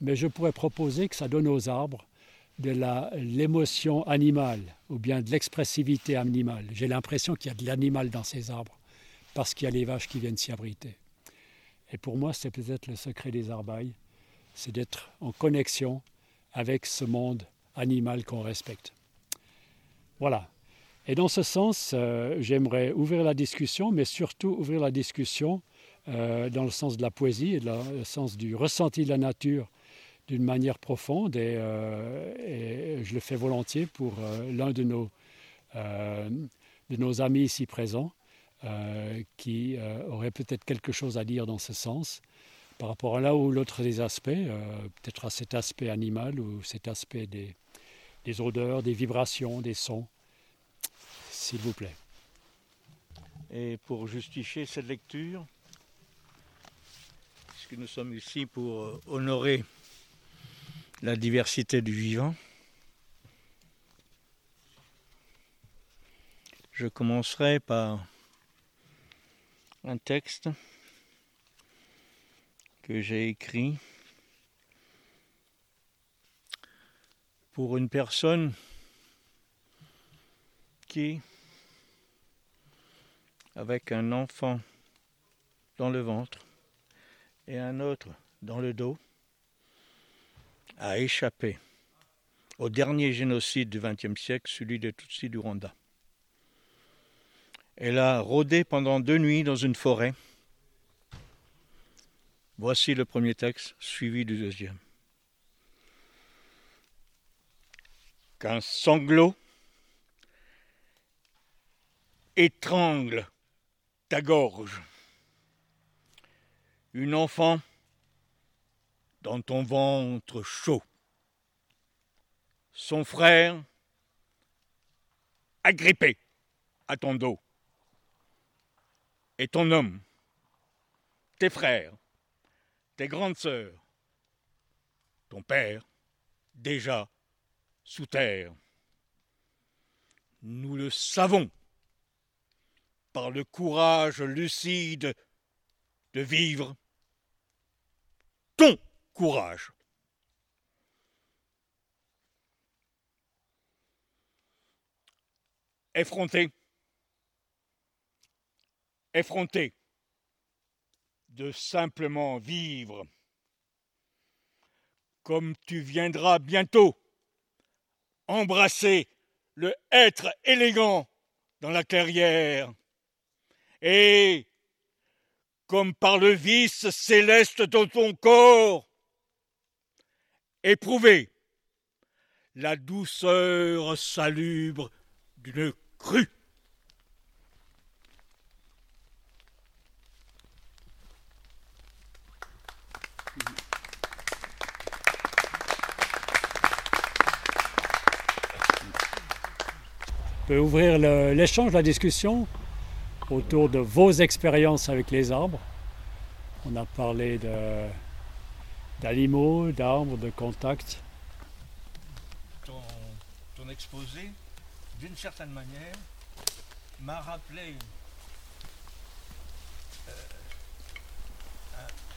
Speaker 2: mais je pourrais proposer que ça donne aux arbres de l'émotion animale ou bien de l'expressivité animale. J'ai l'impression qu'il y a de l'animal dans ces arbres parce qu'il y a les vaches qui viennent s'y abriter. Et pour moi, c'est peut-être le secret des arbailles, c'est d'être en connexion avec ce monde animal qu'on respecte. Voilà. Et dans ce sens, euh, j'aimerais ouvrir la discussion, mais surtout ouvrir la discussion euh, dans le sens de la poésie et dans le sens du ressenti de la nature d'une manière profonde. Et, euh, et, je le fais volontiers pour l'un de nos, de nos amis ici présents, qui aurait peut-être quelque chose à dire dans ce sens par rapport à l'un ou l'autre des aspects, peut-être à cet aspect animal ou cet aspect des, des odeurs, des vibrations, des sons s'il vous plaît.
Speaker 6: Et pour justifier cette lecture, puisque nous sommes ici pour euh, honorer la diversité du vivant, je commencerai par un texte que j'ai écrit pour une personne qui avec un enfant dans le ventre et un autre dans le dos, a échappé au dernier génocide du XXe siècle, celui des Tutsis du Rwanda. Elle a rôdé pendant deux nuits dans une forêt. Voici le premier texte, suivi du deuxième. Qu'un sanglot étrangle ta gorge. Une enfant dans ton ventre chaud. Son frère agrippé à ton dos. Et ton homme, tes frères, tes grandes sœurs, ton père, déjà sous terre. Nous le savons par le courage lucide de vivre ton courage. Effronté, effronté de simplement vivre. Comme tu viendras bientôt embrasser le être élégant dans la clairière et, comme par le vice céleste de ton corps, éprouver la douceur salubre d'une crue.
Speaker 2: On peut ouvrir l'échange, la discussion autour de vos expériences avec les arbres. On a parlé d'animaux, d'arbres, de contact.
Speaker 6: Ton, exposé, d'une certaine manière, m'a rappelé euh,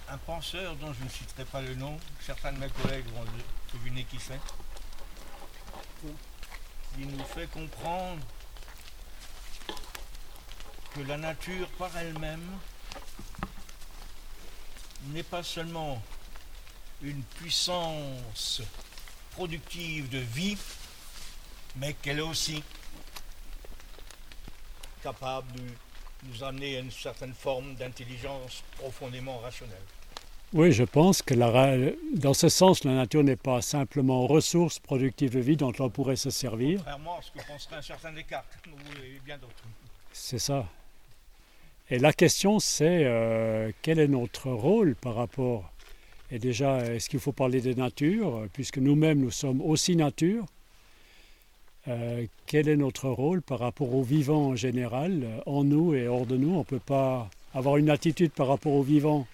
Speaker 6: un, un, penseur dont je ne citerai pas le nom, certains de mes collègues vont deviner qui c'est, il nous fait comprendre que la nature par elle-même n'est pas seulement une puissance productive de vie, mais qu'elle est aussi capable de nous amener à une certaine forme d'intelligence profondément rationnelle.
Speaker 2: Oui, je pense que la, dans ce sens, la nature n'est pas simplement ressource productive de vie dont on pourrait se servir.
Speaker 6: Contrairement à ce que penserait un certain Descartes et bien d'autres.
Speaker 2: C'est ça. Et la question, c'est euh, quel est notre rôle par rapport Et déjà, est-ce qu'il faut parler de nature, puisque nous-mêmes, nous sommes aussi nature euh, Quel est notre rôle par rapport au vivant en général, en nous et hors de nous? On ne peut pas avoir une attitude par rapport au vivant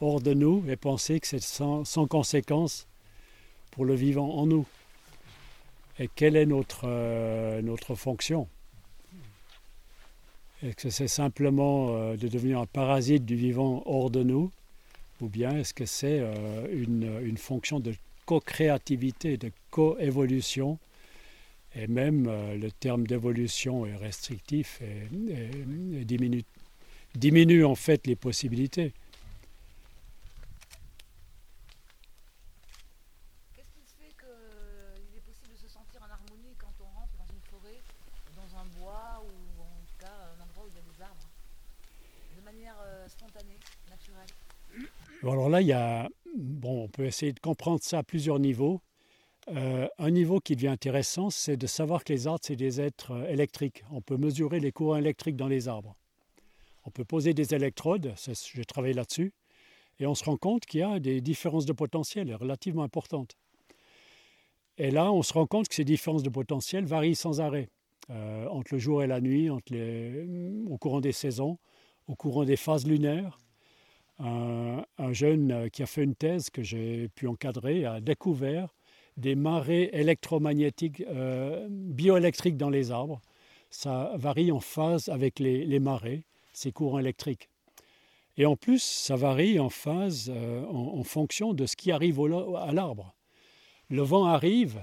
Speaker 2: hors de nous et penser que c'est sans, conséquence pour le vivant en nous. Et quelle est notre, euh, notre fonction? Est-ce que c'est simplement euh, de devenir un parasite du vivant hors de nous Ou bien est-ce que c'est euh, une, fonction de co-créativité, de co-évolution? Et même euh, le terme d'évolution est restrictif et, diminue, en fait les possibilités.
Speaker 4: Qu'est-ce qui fait qu'il est possible de se sentir en harmonie quand on rentre dans une forêt, dans un bois ou en tout cas un endroit où il y a des arbres? De manière euh, spontanée, naturelle.
Speaker 2: Alors là, il y a, bon, on peut essayer de comprendre ça à plusieurs niveaux. Euh, un niveau qui devient intéressant, c'est de savoir que les arbres, c'est des êtres euh, électriques. On peut mesurer les courants électriques dans les arbres. On peut poser des électrodes, j'ai travaillé là-dessus, et on se rend compte qu'il y a des différences de potentiel relativement importantes. Et là, on se rend compte que ces différences de potentiel varient sans arrêt, euh, entre le jour et la nuit, au courant des saisons, au courant des phases lunaires. Un, un jeune qui a fait une thèse que j'ai pu encadrer a découvert des marées électromagnétiques euh, bioélectriques dans les arbres. Ça varie en phase avec les, marées, ces courants électriques. Et en plus, ça varie en phase, euh, en, fonction de ce qui arrive à l'arbre. Le vent arrive,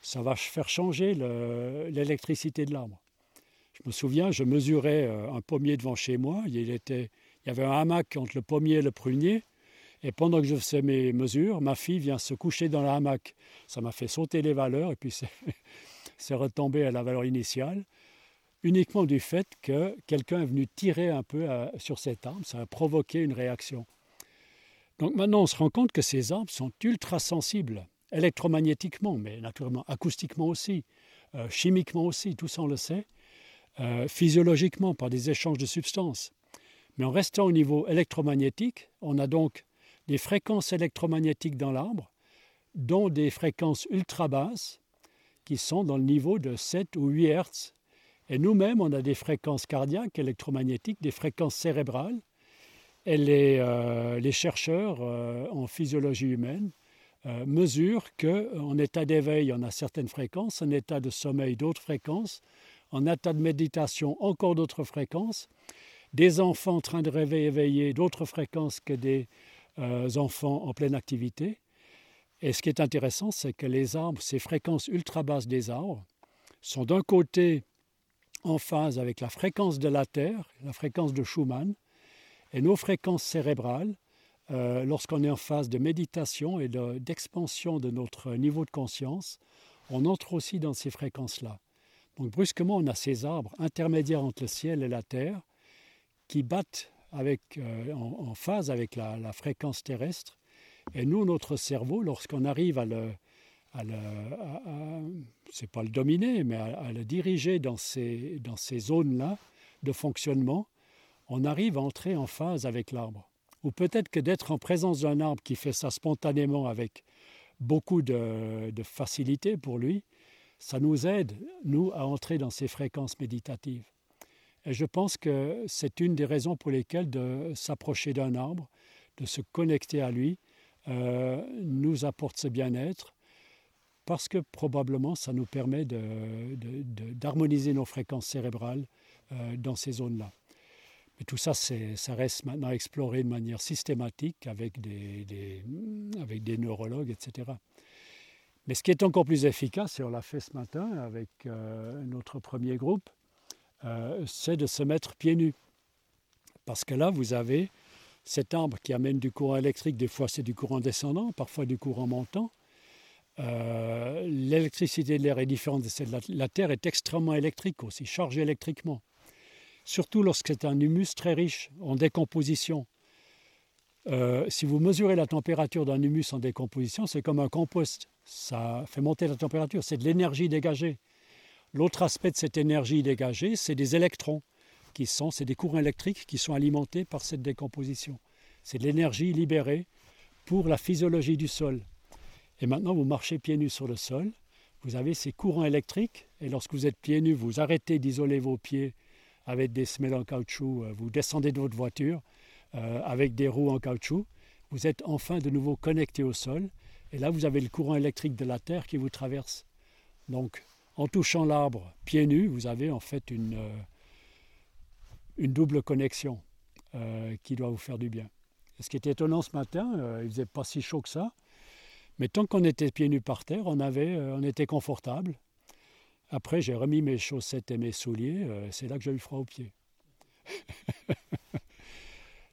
Speaker 2: ça va faire changer l'électricité de l'arbre. Je me souviens, je mesurais euh, un pommier devant chez moi. Il, était, il y avait un hamac entre le pommier et le prunier. Et pendant que je faisais mes mesures, ma fille vient se coucher dans le hamac. Ça m'a fait sauter les valeurs et puis c'est retombé à la valeur initiale uniquement du fait que quelqu'un est venu tirer un peu à, sur cette arbre, ça a provoqué une réaction. Donc maintenant, on se rend compte que ces arbres sont ultra sensibles, électromagnétiquement, mais naturellement acoustiquement aussi, euh, chimiquement aussi, tout ça on le sait, euh, physiologiquement par des échanges de substances. Mais en restant au niveau électromagnétique, on a donc des fréquences électromagnétiques dans l'arbre, dont des fréquences ultra basses, qui sont dans le niveau de 7 ou 8 Hertz et nous-mêmes, on a des fréquences cardiaques, électromagnétiques, des fréquences cérébrales. Et les, euh, chercheurs euh, en physiologie humaine euh, mesurent qu'en état d'éveil, on a certaines fréquences, en état de sommeil, d'autres fréquences, en état de méditation, encore d'autres fréquences. Des enfants en train de rêver éveillés, d'autres fréquences que des enfants en pleine activité. Et ce qui est intéressant, c'est que les arbres, ces fréquences ultra basses des arbres, sont d'un côté en phase avec la fréquence de la Terre, la fréquence de Schumann, et nos fréquences cérébrales, euh, lorsqu'on est en phase de méditation et d'expansion de, de, notre niveau de conscience, on entre aussi dans ces fréquences-là. Donc brusquement, on a ces arbres intermédiaires entre le ciel et la Terre qui battent avec, euh, en, phase avec la, fréquence terrestre. Et nous, notre cerveau, lorsqu'on arrive à le, c'est pas le dominer, mais à, le diriger dans ces, dans ces zones-là de fonctionnement, on arrive à entrer en phase avec l'arbre. Ou peut-être que d'être en présence d'un arbre qui fait ça spontanément avec beaucoup de, facilité pour lui, ça nous aide, nous, à entrer dans ces fréquences méditatives. Et je pense que c'est une des raisons pour lesquelles de s'approcher d'un arbre, de se connecter à lui, euh, nous apporte ce bien-être parce que probablement ça nous permet d'harmoniser nos fréquences cérébrales euh, dans ces zones-là. Mais tout ça, ça reste maintenant exploré de manière systématique avec des, avec des neurologues, etc. Mais ce qui est encore plus efficace, et on l'a fait ce matin avec euh, notre premier groupe, euh, c'est de se mettre pieds nus. Parce que là, vous avez cet arbre qui amène du courant électrique, des fois c'est du courant descendant, parfois du courant montant. Euh, l'électricité de l'air est différente de celle de la, la Terre, est extrêmement électrique aussi, chargée électriquement. Surtout lorsque c'est un humus très riche en décomposition. Euh, si vous mesurez la température d'un humus en décomposition, c'est comme un compost. Ça fait monter la température, c'est de l'énergie dégagée. L'autre aspect de cette énergie dégagée, c'est des électrons, qui sont, c'est des courants électriques qui sont alimentés par cette décomposition. C'est de l'énergie libérée pour la physiologie du sol. Et maintenant, vous marchez pieds nus sur le sol, vous avez ces courants électriques, et lorsque vous êtes pieds nus, vous arrêtez d'isoler vos pieds avec des semelles en caoutchouc, euh, vous descendez de votre voiture euh, avec des roues en caoutchouc, vous êtes enfin de nouveau connecté au sol, et là vous avez le courant électrique de la Terre qui vous traverse. Donc, en touchant l'arbre pieds nus, vous avez en fait une, euh, une double connexion qui doit vous faire du bien. Ce qui est étonnant ce matin, il faisait pas si chaud que ça, mais tant qu'on était pieds nus par terre, on, avait, on était confortable. Après, j'ai remis mes chaussettes et mes souliers. euh, c'est là que j'ai eu froid aux pieds.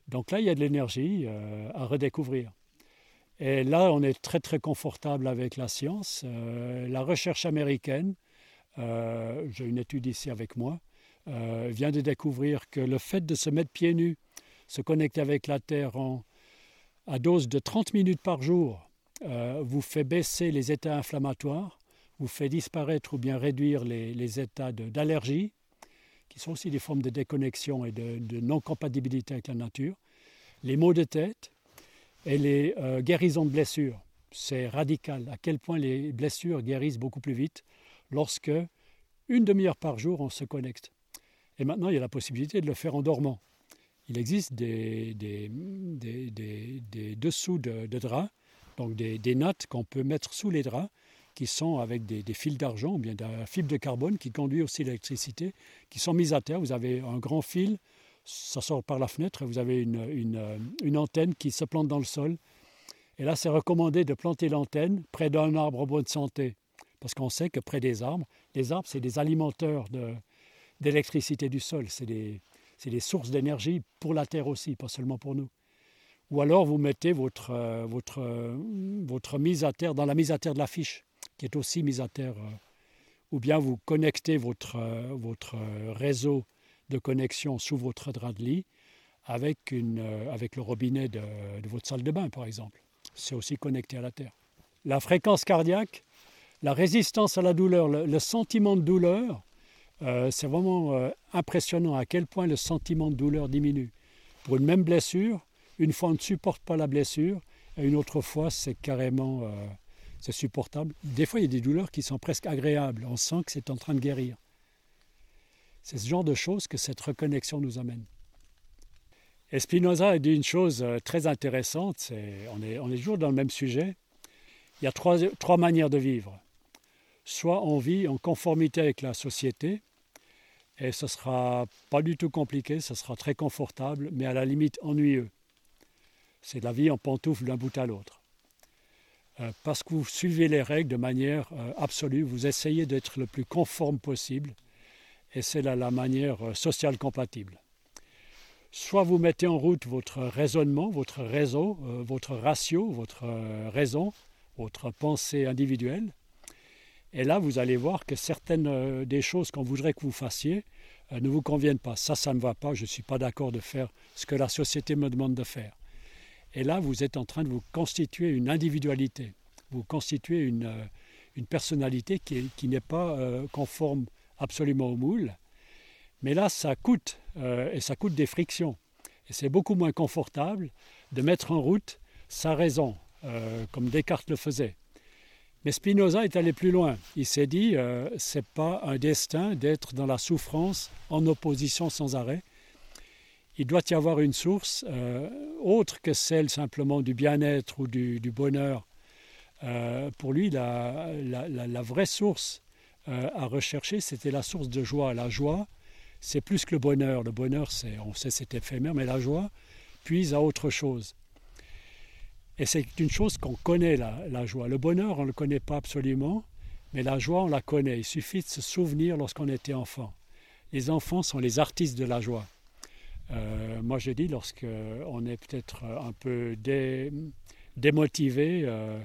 Speaker 2: Donc là, il y a de l'énergie euh, à redécouvrir. Et là, on est très très confortable avec la science. Euh, la recherche américaine, euh, j'ai une étude ici avec moi, euh, vient de découvrir que le fait de se mettre pieds nus, se connecter avec la Terre en, à dose de 30 minutes par jour, euh, vous fait baisser les états inflammatoires vous fait disparaître ou bien réduire les, états d'allergie, qui sont aussi des formes de déconnexion et de, de non-compatibilité avec la nature, les maux de tête et les euh, guérisons de blessures. C'est radical à quel point les blessures guérissent beaucoup plus vite lorsque, une demi-heure par jour, on se connecte. Et maintenant, il y a la possibilité de le faire en dormant. Il existe des, des, des- des- des dessous de, draps, donc des, nattes qu'on peut mettre sous les draps, qui sont avec des, fils d'argent ou bien de la fibre de carbone qui conduit aussi l'électricité, qui sont mises à terre. Vous avez un grand fil, ça sort par la fenêtre, vous avez une, une antenne qui se plante dans le sol. Et là, c'est recommandé de planter l'antenne près d'un arbre en bonne santé, parce qu'on sait que près des arbres, les arbres, c'est des alimenteurs d'électricité du sol, c'est des, sources d'énergie pour la terre aussi, pas seulement pour nous. Ou alors vous mettez votre, euh, euh, mise à terre dans la mise à terre de la fiche qui est aussi mise à terre, euh, ou bien vous connectez votre, réseau de connexion sous votre drap de lit avec, le robinet de votre salle de bain, par exemple. C'est aussi connecté à la terre. La fréquence cardiaque, la résistance à la douleur, le, sentiment de douleur, euh, c'est vraiment euh, impressionnant à quel point le sentiment de douleur diminue. Pour une même blessure, une fois on ne supporte pas la blessure, et une autre fois c'est carrément... euh, c'est supportable. Des fois, il y a des douleurs qui sont presque agréables. On sent que c'est en train de guérir. C'est ce genre de choses que cette reconnexion nous amène. Et a dit une chose très intéressante, on, est, toujours dans le même sujet. Il y a trois manières de vivre. Soit on vit en conformité avec la société, et ce sera pas du tout compliqué, ce sera très confortable, mais à la limite ennuyeux. C'est la vie en pantoufle d'un bout à l'autre. Euh, parce que vous suivez les règles de manière euh, absolue, vous essayez d'être le plus conforme possible, et c'est la, la manière euh, sociale compatible. Soit vous mettez en route votre raisonnement, votre réseau, votre ratio, votre raison, votre pensée individuelle, et là vous allez voir que certaines euh, des choses qu'on voudrait que vous fassiez euh, ne vous conviennent pas. Ça, ça ne va pas, je ne suis pas d'accord de faire ce que la société me demande de faire. Et là, vous êtes en train de vous constituer une individualité, vous constituez une, euh, une personnalité qui, qui n'est pas conforme absolument au moule. Mais là, ça coûte, et ça coûte des frictions. Et c'est beaucoup moins confortable de mettre en route sa raison, comme Descartes le faisait. Mais Spinoza est allé plus loin. Il s'est dit, euh, c'est pas un destin d'être dans la souffrance en opposition sans arrêt. Il doit y avoir une source euh, autre que celle simplement du bien-être ou du, bonheur. Euh, pour lui, la vraie source euh, à rechercher, c'était la source de joie. La joie, c'est plus que le bonheur. Le bonheur, c'est, on sait, c'est éphémère, mais la joie puise à autre chose. Et c'est une chose qu'on connaît, la, joie. Le bonheur, on ne le connaît pas absolument, mais la joie, on la connaît. Il suffit de se souvenir lorsqu'on était enfant. Les enfants sont les artistes de la joie. Euh, moi, je dis, lorsqu'on est peut-être un peu dé- démotivé, euh,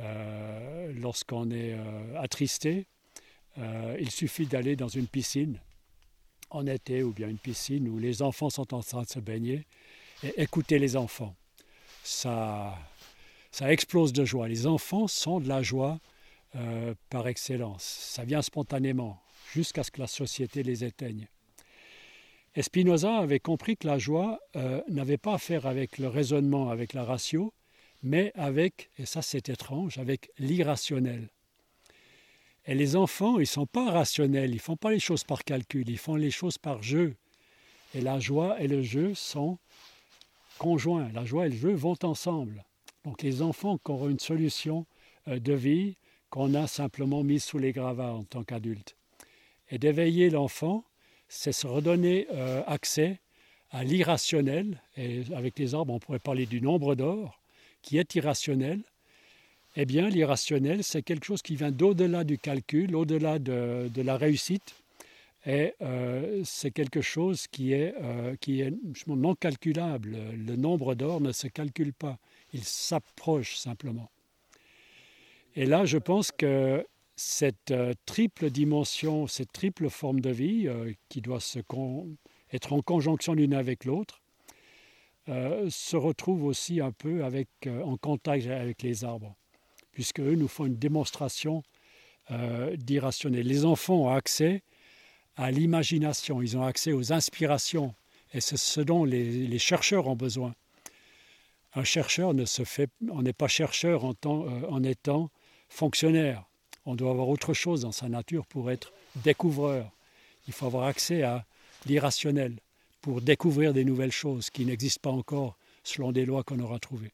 Speaker 2: euh, lorsqu'on est attristé, il suffit d'aller dans une piscine en été ou bien une piscine où les enfants sont en train de se baigner et écouter les enfants. Ça, ça explose de joie. Les enfants sont de la joie euh, par excellence. Ça vient spontanément jusqu'à ce que la société les éteigne. Et Spinoza avait compris que la joie euh, n'avait pas à faire avec le raisonnement, avec la ratio, mais avec, et ça c'est étrange, avec l'irrationnel. Et les enfants, ils ne sont pas rationnels, ils ne font pas les choses par calcul, ils font les choses par jeu. Et la joie et le jeu sont conjoints. La joie et le jeu vont ensemble. Donc les enfants qui auront une solution euh, de vie qu'on a simplement mise sous les gravats en tant qu'adultes. Et d'éveiller l'enfant, c'est se redonner euh, accès à l'irrationnel. Et avec les arbres, on pourrait parler du nombre d'or, qui est irrationnel. Eh bien, l'irrationnel, c'est quelque chose qui vient d'au-delà du calcul, au-delà de, de la réussite. Et euh, c'est quelque chose qui est, euh, non calculable. Le nombre d'or ne se calcule pas. Il s'approche simplement. Et là, je pense que cette euh, triple dimension, cette triple forme de vie qui doit être en conjonction l'une avec l'autre, se retrouve aussi un peu en contact avec les arbres, puisque eux nous font une démonstration d'irrationnel. Les enfants ont accès à l'imagination, ils ont accès aux inspirations, et c'est ce dont les, chercheurs ont besoin. Un chercheur ne se fait, on n'est pas chercheur euh, en étant fonctionnaire. On doit avoir autre chose dans sa nature pour être découvreur. Il faut avoir accès à l'irrationnel pour découvrir des nouvelles choses qui n'existent pas encore selon des lois qu'on aura trouvées.